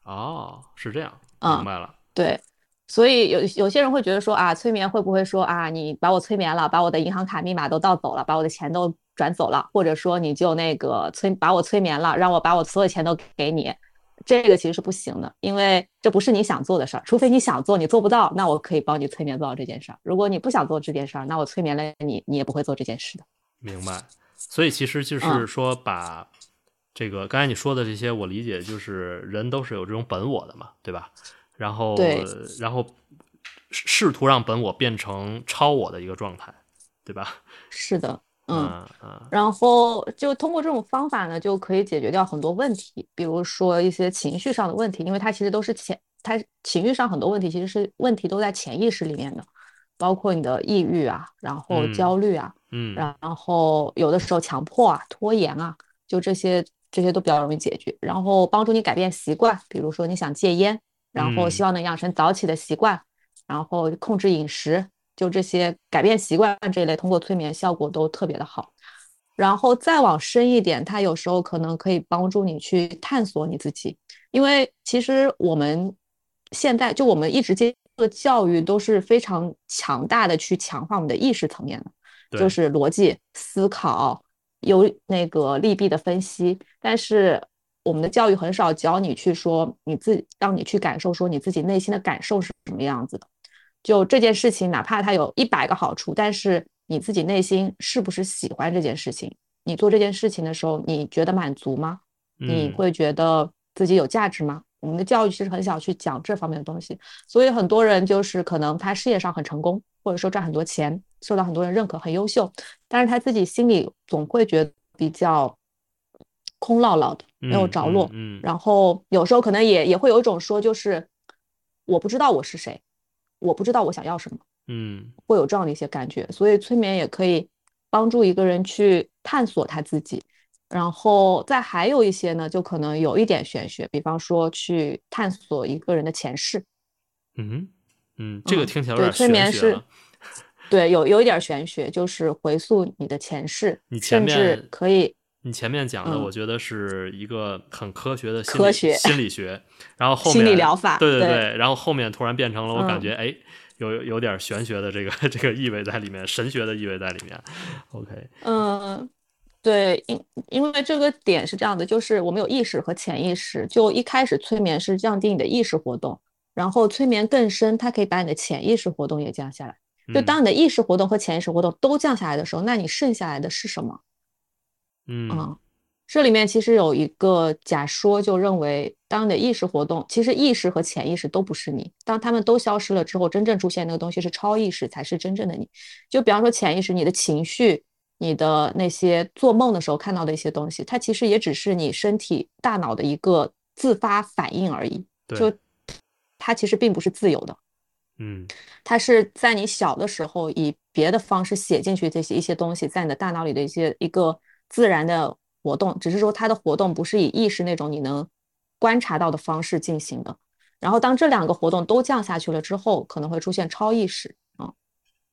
哦，是这样，明白了。对，所以有有些人会觉得说啊，催眠会不会说啊，你把我催眠了，把我的银行卡密码都盗走了，把我的钱都转走了，或者说你就那个催把我催眠了，让我把我所有钱都给你，这个其实是不行的，因为这不是你想做的事儿。除非你想做，你做不到，那我可以帮你催眠做到这件事儿。如果你不想做这件事儿，那我催眠了你，你也不会做这件事的。明白。所以其实就是说把。这个刚才你说的这些，我理解就是人都是有这种本我的嘛，对吧？然后，然后试图让本我变成超我的一个状态，对吧？是的，嗯嗯。然后就通过这种方法呢，就可以解决掉很多问题，比如说一些情绪上的问题，因为它其实都是潜，它情绪上很多问题其实是问题都在潜意识里面的，包括你的抑郁啊，然后焦虑啊，嗯，然后有的时候强迫啊、拖延啊，就这些。这些都比较容易解决，然后帮助你改变习惯，比如说你想戒烟，然后希望能养成早起的习惯，然后控制饮食，就这些改变习惯这一类，通过催眠效果都特别的好。然后再往深一点，它有时候可能可以帮助你去探索你自己，因为其实我们现在就我们一直接受的教育都是非常强大的去强化我们的意识层面的，就是逻辑思考。有那个利弊的分析，但是我们的教育很少教你去说你自己，让你去感受说你自己内心的感受是什么样子的。就这件事情，哪怕它有一百个好处，但是你自己内心是不是喜欢这件事情？你做这件事情的时候，你觉得满足吗？你会觉得自己有价值吗？我们的教育其实很少去讲这方面的东西，所以很多人就是可能他事业上很成功，或者说赚很多钱，受到很多人认可，很优秀，但是他自己心里总会觉得比较空落落的，没有着落。嗯，然后有时候可能也也会有一种说，就是我不知道我是谁，我不知道我想要什么。嗯，会有这样的一些感觉，所以催眠也可以帮助一个人去探索他自己。然后再还有一些呢，就可能有一点玄学，比方说去探索一个人的前世。嗯嗯，这个听起来有点催眠是，对，有有一点玄学，就是回溯你的前世，你前面可以。你前面讲的，我觉得是一个很科学的科学心理学，然后后面心理疗法，对对对，然后后面突然变成了，我感觉哎，有有点玄学的这个这个意味在里面，神学的意味在里面。OK，嗯。对，因因为这个点是这样的，就是我们有意识和潜意识。就一开始催眠是降低你的意识活动，然后催眠更深，它可以把你的潜意识活动也降下来。就嗯当你的意识活动和潜意识活动都降下来的时候，那你剩下来的是什么？嗯嗯，这里面其实有一个假说，就认为当你的意识活动，其实意识和潜意识都不是你，当他们都消失了之后，真正出现那个东西是超意识，才是真正的你。就比方说潜意识，你的情绪，你的那些做梦的时候看到的一些东西，它其实也只是你身体大脑的一个自发反应而已，对就它其实并不是自由的。嗯它是在你小的时候以别的方式写进去这些一些东西，在你的大脑里的一些一个自然的活动，只是说它的活动不是以意识那种你能观察到的方式进行的。然后当这两个活动都降下去了之后，可能会出现超意识啊，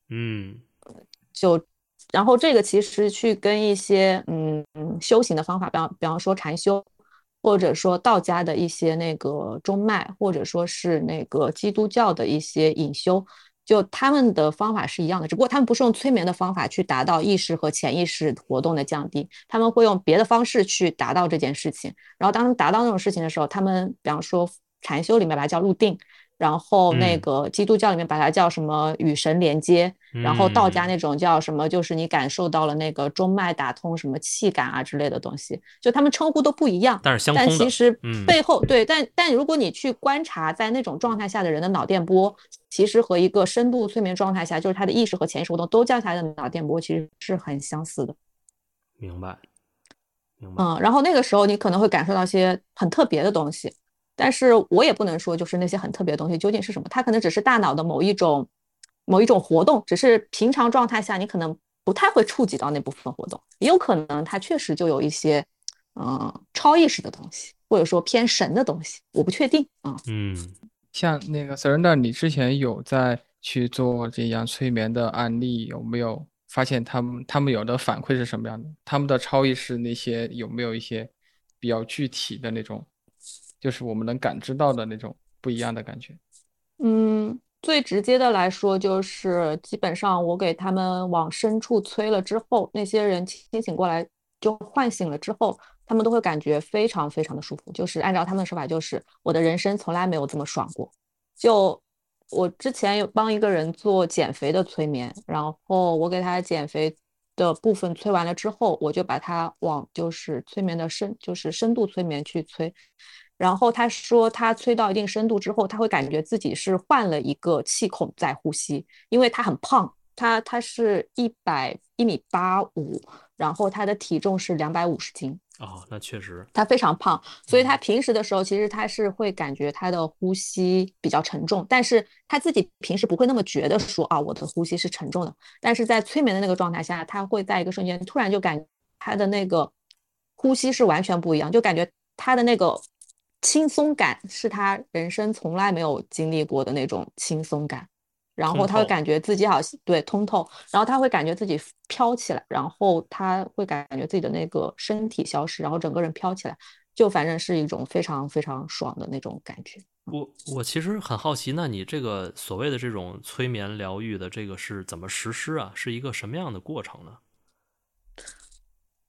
嗯就然后这个其实去跟一些嗯嗯修行的方法，比方比方说禅修，或者说道家的一些那个中脉，或者说是那个基督教的一些隐修，就他们的方法是一样的，只不过他们不是用催眠的方法去达到意识和潜意识活动的降低，他们会用别的方式去达到这件事情。然后当达到那种事情的时候，他们比方说禅修里面把它叫入定。然后那嗯。个基督教里面把它叫什么与神连接，然后道家嗯。那种叫什么，就是你感受到了那个中脉打通什么气感啊之类的东西，就他们称呼都不一样，但是相通但其实嗯。背后对，但但如果你去观察在那种状态下的人的脑电波，其实和一个深度催眠状态下，就是他的意识和潜意识活动都降下来的脑电波，其实是很相似的。明白明白。嗯，然后那个时候你可能会感受到一些很特别的东西，但是我也不能说就是那些很特别的东西究竟是什么，它可能只是大脑的某一种某一种活动，只是平常状态下你可能不太会触及到那部分活动，也有可能它确实就有一些嗯超意识的东西，或者说偏神的东西，我不确定啊。嗯像那个 Surrender，你之前有在去做这样催眠的案例，有没有发现他们他们有的反馈是什么样的？他们的超意识那些有没有一些比较具体的那种，就是我们能感知到的那种不一样的感觉？嗯，最直接的来说，就是基本上我给他们往深处催了之后，那些人清醒过来就唤醒了之后，他们都会感觉非常非常的舒服。就是按照他们的说法，就是我的人生从来没有这么爽过。就我之前有帮一个人做减肥的催眠，然后我给他减肥的部分催完了之后，我就把他往就是催眠的深，就是深度催眠去催。然后他说，他催到一定深度之后，他会感觉自己是换了一个气孔在呼吸，因为他很胖，他他是一百一米八五，然后他的体重是两百五十斤，哦，那确实他非常胖，所以他平时的时候其实他是会感觉他的呼吸比较沉重，但是他自己平时不会那么觉得说啊我的呼吸是沉重的，但是在催眠的那个状态下，他会在一个瞬间突然就感他的那个呼吸是完全不一样，就感觉他的那个轻松感是他人生从来没有经历过的那种轻松感。然后他会感觉自己好像对通透，然后他会感觉自己飘起来，然后他会感觉自己的那个身体消失，然后整个人飘起来，就反正是一种非常非常爽的那种感觉。我我其实很好奇，那你这个所谓的这种催眠疗愈的这个是怎么实施啊？是一个什么样的过程呢？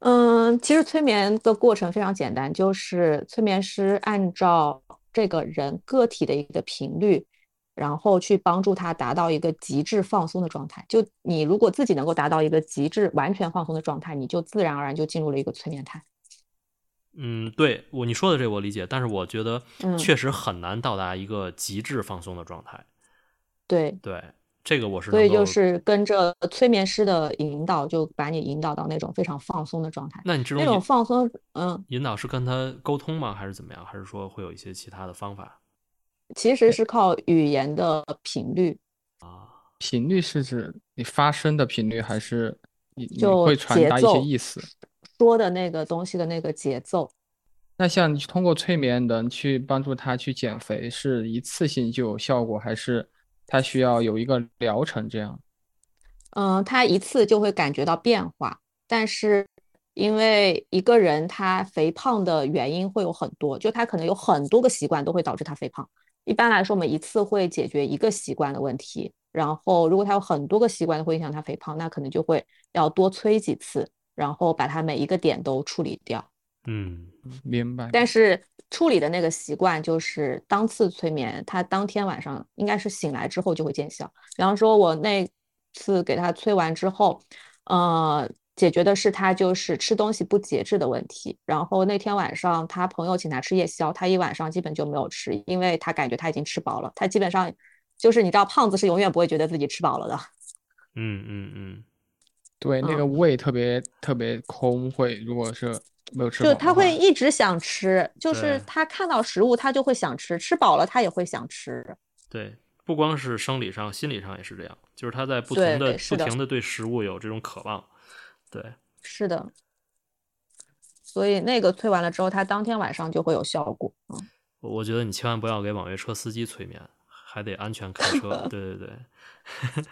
嗯，其实催眠的过程非常简单，就是催眠师按照这个人个体的一个频率，然后去帮助他达到一个极致放松的状态。就你如果自己能够达到一个极致完全放松的状态，你就自然而然就进入了一个催眠态。嗯，对我你说的这我理解，但是我觉得嗯确实很难到达一个极致放松的状态。对，对，这个我是所以就是跟着催眠师的引导，就把你引导到那种非常放松的状态。那你这种那种放松，嗯，引导是跟他沟通吗？还是怎么样？还是说会有一些其他的方法？其实是靠语言的频率啊，频率是指你发声的频率，还是你你就会传达一些意思？说的那个东西的那个节奏。那像你通过催眠能去帮助他去减肥，是一次性就有效果，还是他需要有一个疗程这样？嗯，他一次就会感觉到变化，但是因为一个人他肥胖的原因会有很多，就他可能有很多个习惯都会导致他肥胖。一般来说，我们一次会解决一个习惯的问题，然后如果他有很多个习惯会影响他肥胖，那可能就会要多催几次，然后把他每一个点都处理掉。嗯，明白。但是处理的那个习惯就是当次催眠，他当天晚上应该是醒来之后就会见效。比方说，我那次给他催完之后，呃，解决的是他就是吃东西不节制的问题。然后那天晚上他朋友请他吃夜宵，他一晚上基本就没有吃，因为他感觉他已经吃饱了。他基本上就是你知道，胖子是永远不会觉得自己吃饱了的。嗯嗯嗯，对，那个胃特别特别空，会如果是没有吃就他会一直想吃，就是他看到食物他就会想吃，吃饱了他也会想吃。对，不光是生理上，心理上也是这样，就是他在不对停的不停的对食物有这种渴望。对，是的，所以那个催完了之后，他当天晚上就会有效果。嗯，我我觉得你千万不要给网约车司机催眠，还得安全开车。对对对，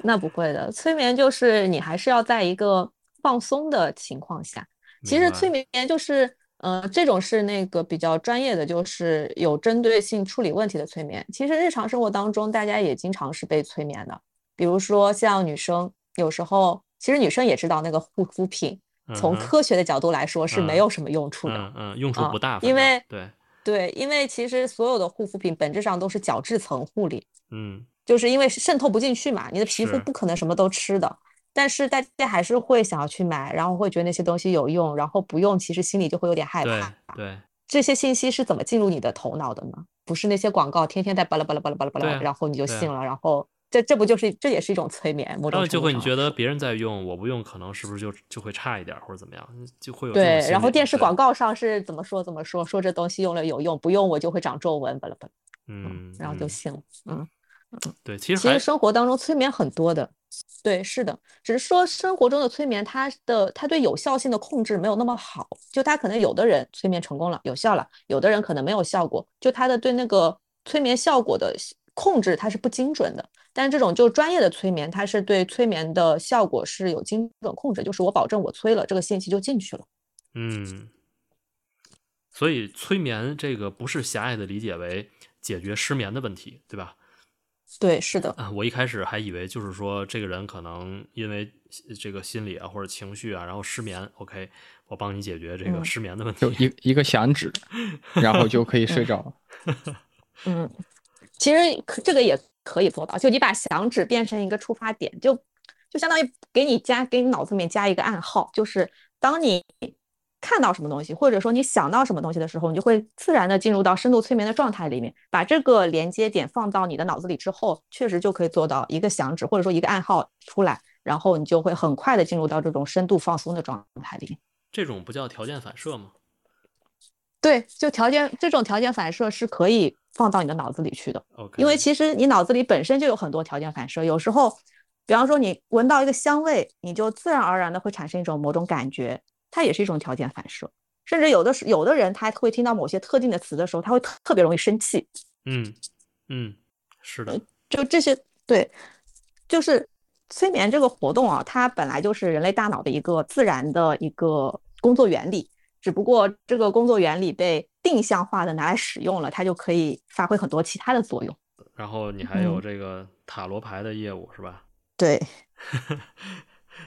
那不会的，催眠就是你还是要在一个放松的情况下。其实催眠就是，呃，这种是那个比较专业的，就是有针对性处理问题的催眠。其实日常生活当中，大家也经常是被催眠的，比如说像女生，有时候其实女生也知道那个护肤品，从科学的角度来说是没嗯有什么用处的。嗯嗯，用处啊不大，因为对，对，因为其实所有的护肤品本质上都是角质层护理，嗯就是因为是渗透不进去嘛，你的皮肤不可能什么都吃的。但是大家还是会想要去买，然后会觉得那些东西有用，然后不用，其实心里就会有点害怕。对这些信息是怎么进入你的头脑的呢？不是那些广告天天在巴拉巴拉巴拉巴拉巴拉，然后你就信了，然后这这不就是这也是一种催眠？某种程度上会你觉得别人在用，我不用，可能是不是就就会差一点儿或者怎么样，就会有对，然后电视广告上是怎么说怎么说，说这东西用了有用，不用我就会长皱纹，巴拉巴拉，嗯，然后就嗯信了。嗯，对，其实其实生活当中催眠很多的，对，是的，只是说生活中的催眠，它的它对有效性的控制没有那么好，就它可能有的人催眠成功了，有效了，有的人可能没有效果，就它的对那个催眠效果的控制它是不精准的。但是这种就专业的催眠，它是对催眠的效果是有精准控制，就是我保证我催了，这个信息就进去了。嗯，所以催眠这个不是狭隘的理解为解决失眠的问题，对吧？对，是的，啊，我一开始还以为就是说这个人可能因为这个心理啊或者情绪啊，然后失眠，OK，我帮你解决这个嗯失眠的问题。就一 一个响指，然后就可以睡着。嗯，其实可这个也可以做到，就你把响指变成一个触发点，就就相当于给你加给你脑子里面加一个暗号，就是当你看到什么东西，或者说你想到什么东西的时候，你就会自然的进入到深度催眠的状态里面，把这个连接点放到你的脑子里之后，确实就可以做到一个响指或者说一个暗号出来，然后你就会很快的进入到这种深度放松的状态里面。这种不叫条件反射吗？对，就条件这种条件反射是可以放到你的脑子里去的。因为其实你脑子里本身就有很多条件反射，有时候，比方说你闻到一个香味，你就自然而然的会产生一种某种感觉，它也是一种条件反射。甚至有的时有的人他会听到某些特定的词的时候，他会特特别容易生气。嗯嗯，是的，就这些，对，就是催眠这个活动啊，它本来就是人类大脑的一个自然的一个工作原理，只不过这个工作原理被定向化的拿来使用了，它就可以发挥很多其他的作用。然后你还有嗯这个塔罗牌的业务是吧？对，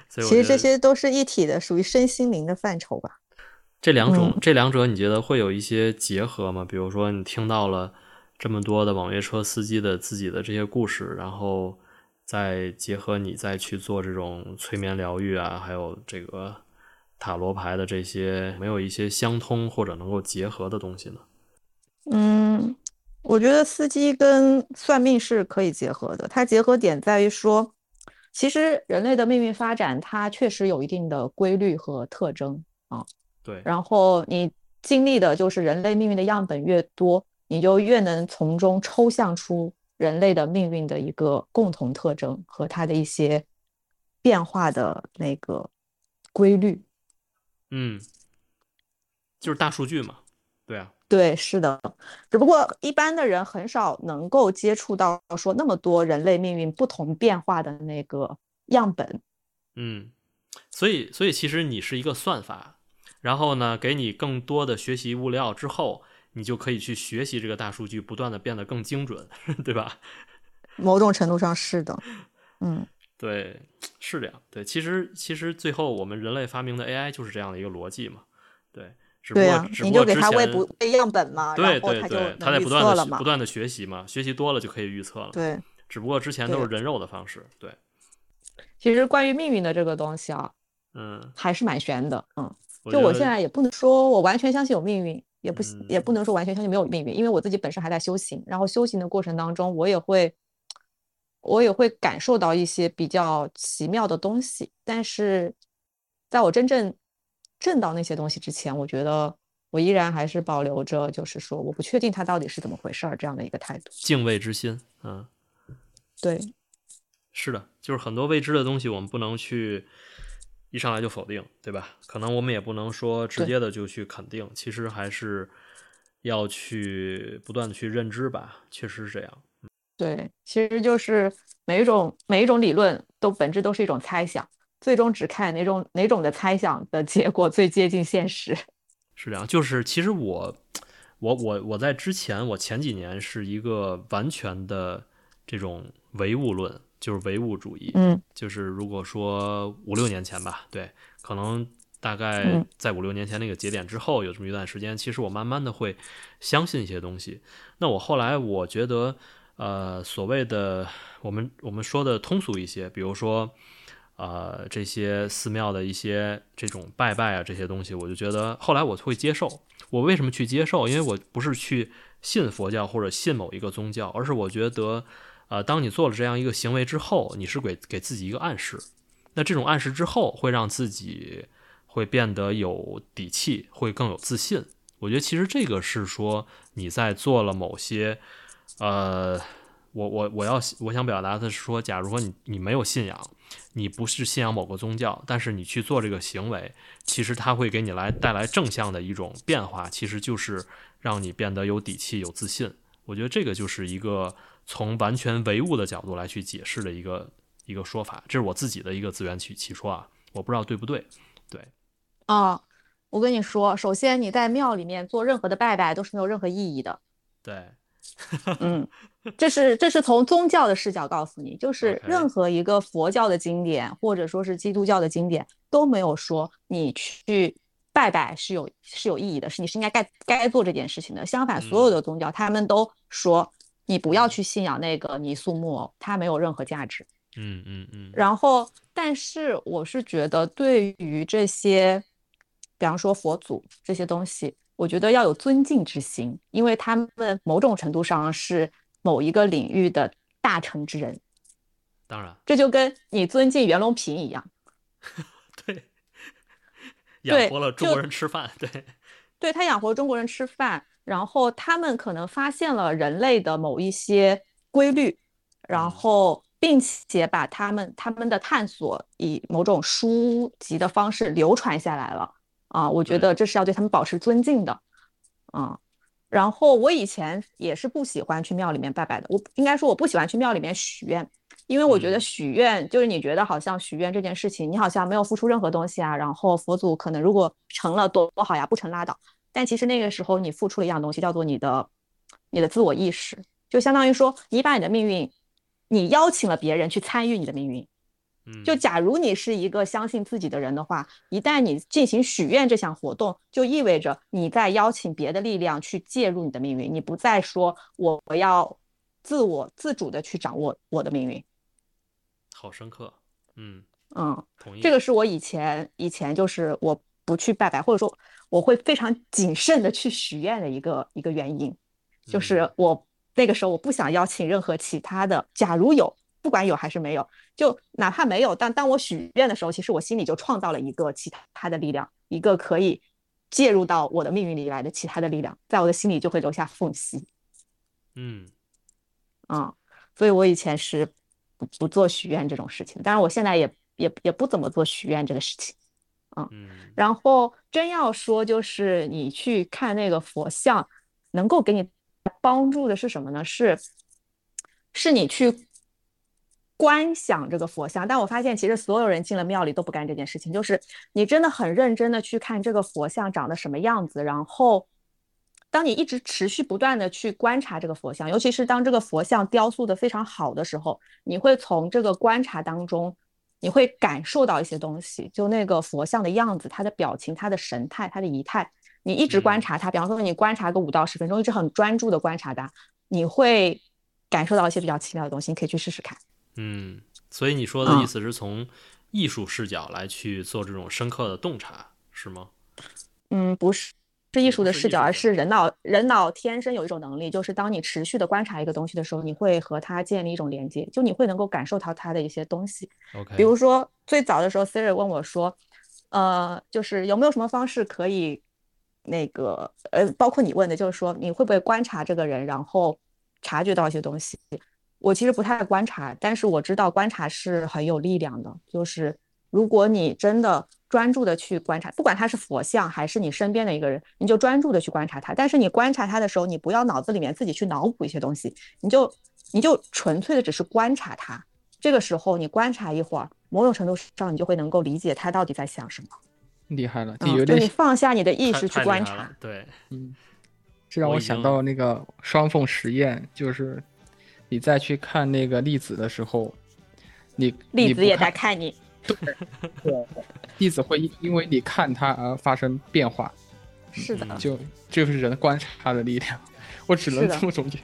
所以我其实这些都是一体的，属于身心灵的范畴吧。这两种嗯这两者你觉得会有一些结合吗？比如说你听到了这么多的网约车司机的自己的这些故事，然后再结合你再去做这种催眠疗愈啊，还有这个塔罗牌的这些，没有一些相通或者能够结合的东西呢？嗯，我觉得司机跟算命是可以结合的，它结合点在于说，其实人类的命运发展它确实有一定的规律和特征啊。对，然后你经历的就是人类命运的样本越多，你就越能从中抽象出人类的命运的一个共同特征和它的一些变化的那个规律。嗯，就是大数据嘛，对啊，对，是的，只不过一般的人很少能够接触到说那么多人类命运不同变化的那个样本。嗯，所以所以其实你是一个算法，然后呢，给你更多的学习物料之后，你就可以去学习这个大数据，不断的变得更精准，对吧？某种程度上是的，嗯，对，是这样。对，其实其实最后我们人类发明的 AI 就是这样的一个逻辑嘛。对，对呀、只不过之你就给他喂前不喂样本嘛，对对然后他就对，他在不断的不。断的学习嘛，学习多了就可以预测了。，对，只不过之前都是人肉的方式。对，其实关于命运的这个东西啊，嗯，还是蛮悬的。嗯，就我现在也不能说我完全相信有命运，也不嗯也不能说完全相信没有命运，因为我自己本身还在修行，然后修行的过程当中，我也会我也会感受到一些比较奇妙的东西，但是在我真正证到那些东西之前，我觉得我依然还是保留着，就是说我不确定它到底是怎么回事儿这样的一个态度。敬畏之心，嗯，对，是的，就是很多未知的东西，我们不能去一上来就否定，对吧？可能我们也不能说直接的就去肯定，其实还是要去不断的去认知吧，确实是这样。对，其实就是每一种每一种理论都本质都是一种猜想，最终只看哪种哪种的猜想的结果最接近现实。是这样，就是其实我，我我我在之前，我前几年是一个完全的这种唯物论，就是唯物主义。嗯，就是如果说五六年前吧，对，可能大概嗯在五六年前那个节点之后，有这么一段时间，其实我慢慢的会相信一些东西。那我后来我觉得，呃，所谓的我们我们说的通俗一些，比如说。呃，这些寺庙的一些这种拜拜啊，这些东西，我就觉得后来我会接受。我为什么去接受？因为我不是去信佛教或者信某一个宗教，而是我觉得，呃，当你做了这样一个行为之后，你是给给自己一个暗示。那这种暗示之后，会让自己会变得有底气，会更有自信。我觉得其实这个是说你在做了某些，呃，我我我要我想表达的是说，假如说你你没有信仰，你不是信仰某个宗教，但是你去做这个行为，其实它会给你来带来正向的一种变化，其实就是让你变得有底气、有自信。我觉得这个就是一个从完全唯物的角度来去解释的一个一个说法，这是我自己的一个自圆其其说啊，我不知道对不对。对，啊，我跟你说，首先你在庙里面做任何的拜拜都是没有任何意义的。对，嗯，这是这是从宗教的视角告诉你，就是任何一个佛教的经典或者说是基督教的经典都没有说你去拜拜是有是有意义的，是你是应该该该做这件事情的。相反，所有的宗教他们都说你不要去信仰那个泥塑木偶，它没有任何价值。嗯嗯嗯，然后，但是我是觉得，对于这些，比方说佛祖这些东西，我觉得要有尊敬之心，因为他们某种程度上是某一个领域的大成之人。当然，这就跟你尊敬袁隆平一样，对，对养活了中国人吃饭，对，对他养活中国人吃饭，然后他们可能发现了人类的某一些规律，然后并且把他们他们的探索以某种书籍的方式流传下来了啊，我觉得这是要对他们保持尊敬的，啊。然后我以前也是不喜欢去庙里面拜拜的，我应该说我不喜欢去庙里面许愿，因为我觉得许愿就是你觉得好像许愿这件事情，你好像没有付出任何东西啊，然后佛祖可能如果成了多好呀，不成拉倒。但其实那个时候你付出了一样东西，叫做你的你的自我意识，就相当于说你把你的命运，你邀请了别人去参与你的命运。嗯就假如你是一个相信自己的人的话，一旦你进行许愿这项活动，就意味着你在邀请别的力量去介入你的命运，你不再说我我要自我自主的去掌握我的命运。好深刻，嗯，嗯，同意。这个是我以前以前就是我不去拜拜，或者说我会非常谨慎的去许愿的一个一个原因，就是我那个时候我不想邀请任何其他的，假如有，不管有还是没有，就哪怕没有，但当我许愿的时候，其实我心里就创造了一个其他的力量，一个可以介入到我的命运里来的其他的力量，在我的心里就会留下缝隙。嗯啊、所以我以前是不不做许愿这种事情，当然我现在也也也不怎么做许愿这个事情。嗯，然后真要说，就是你去看那个佛像，能够给你帮助的是什么呢？是是你去观想这个佛像。但我发现，其实所有人进了庙里都不干这件事情，就是你真的很认真的去看这个佛像长得什么样子，然后。当你一直持续不断的去观察这个佛像，尤其是当这个佛像雕塑的非常好的时候，你会从这个观察当中，你会感受到一些东西，就那个佛像的样子、它的表情、它的神态、它的仪态，你一直观察它，比方说你观察个五到十分钟，一直很专注的观察它，你会感受到一些比较奇妙的东西，你可以去试试看。嗯，所以你说的意思是从艺术视角来去做这种深刻的洞察，是吗？嗯，不是，是艺术的视角，而是人脑人脑天生有一种能力，就是当你持续的观察一个东西的时候，你会和它建立一种连接，就你会能够感受到它的一些东西。OK，比如说最早的时候，Siri 问我说，呃，就是有没有什么方式可以那个呃，包括你问的，就是说你会不会观察这个人，然后察觉到一些东西。我其实不太观察，但是我知道观察是很有力量的。就是如果你真的专注的去观察，不管他是佛像还是你身边的一个人，你就专注的去观察他。但是你观察他的时候，你不要脑子里面自己去脑补一些东西，你就你就纯粹的只是观察他。这个时候你观察一会儿，某种程度上你就会能够理解他到底在想什么。厉害了，你放下你的意识去观察。对，嗯，这让我想到那个双缝实验，就是你再去看那个粒子的时候，你粒子也在看你，粒子会因因为你看它而发生变化，是的。嗯就这就是人观察的力量。我只能这么总结，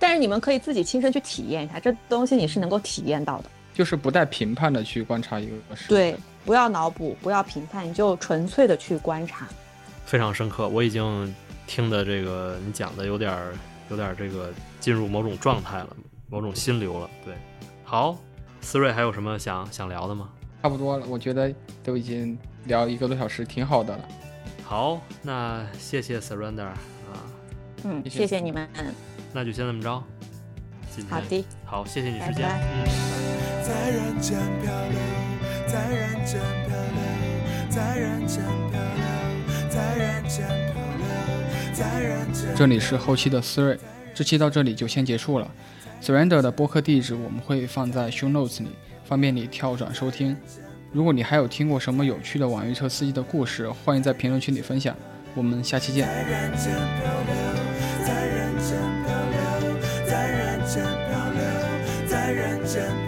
但是你们可以自己亲身去体验一下，这东西你是能够体验到的。就是不带评判的去观察一个事。对，不要脑补，不要评判，你就纯粹的去观察。非常深刻。我已经听的这个你讲的有点儿有点儿这个进入某种状态了，某种心流了。对，好，思睿还有什么想想聊的吗？差不多了，我觉得都已经聊一个多小时，挺好的了。好，那谢谢 Surrender 啊，嗯，谢谢你们，那就先这么着。今天好的，好，谢谢你时间。拜拜嗯。在人间漂流，在人间漂流，在人间漂流，在人间漂流，在人间。这里是后期的思睿，这期到这里就先结束了。Surrender 的播客地址我们会放在 Show Notes 里，方便你跳转收听。如果你还有听过什么有趣的网约车司机的故事，欢迎在评论区里分享。我们下期见。人间漂流，在人间，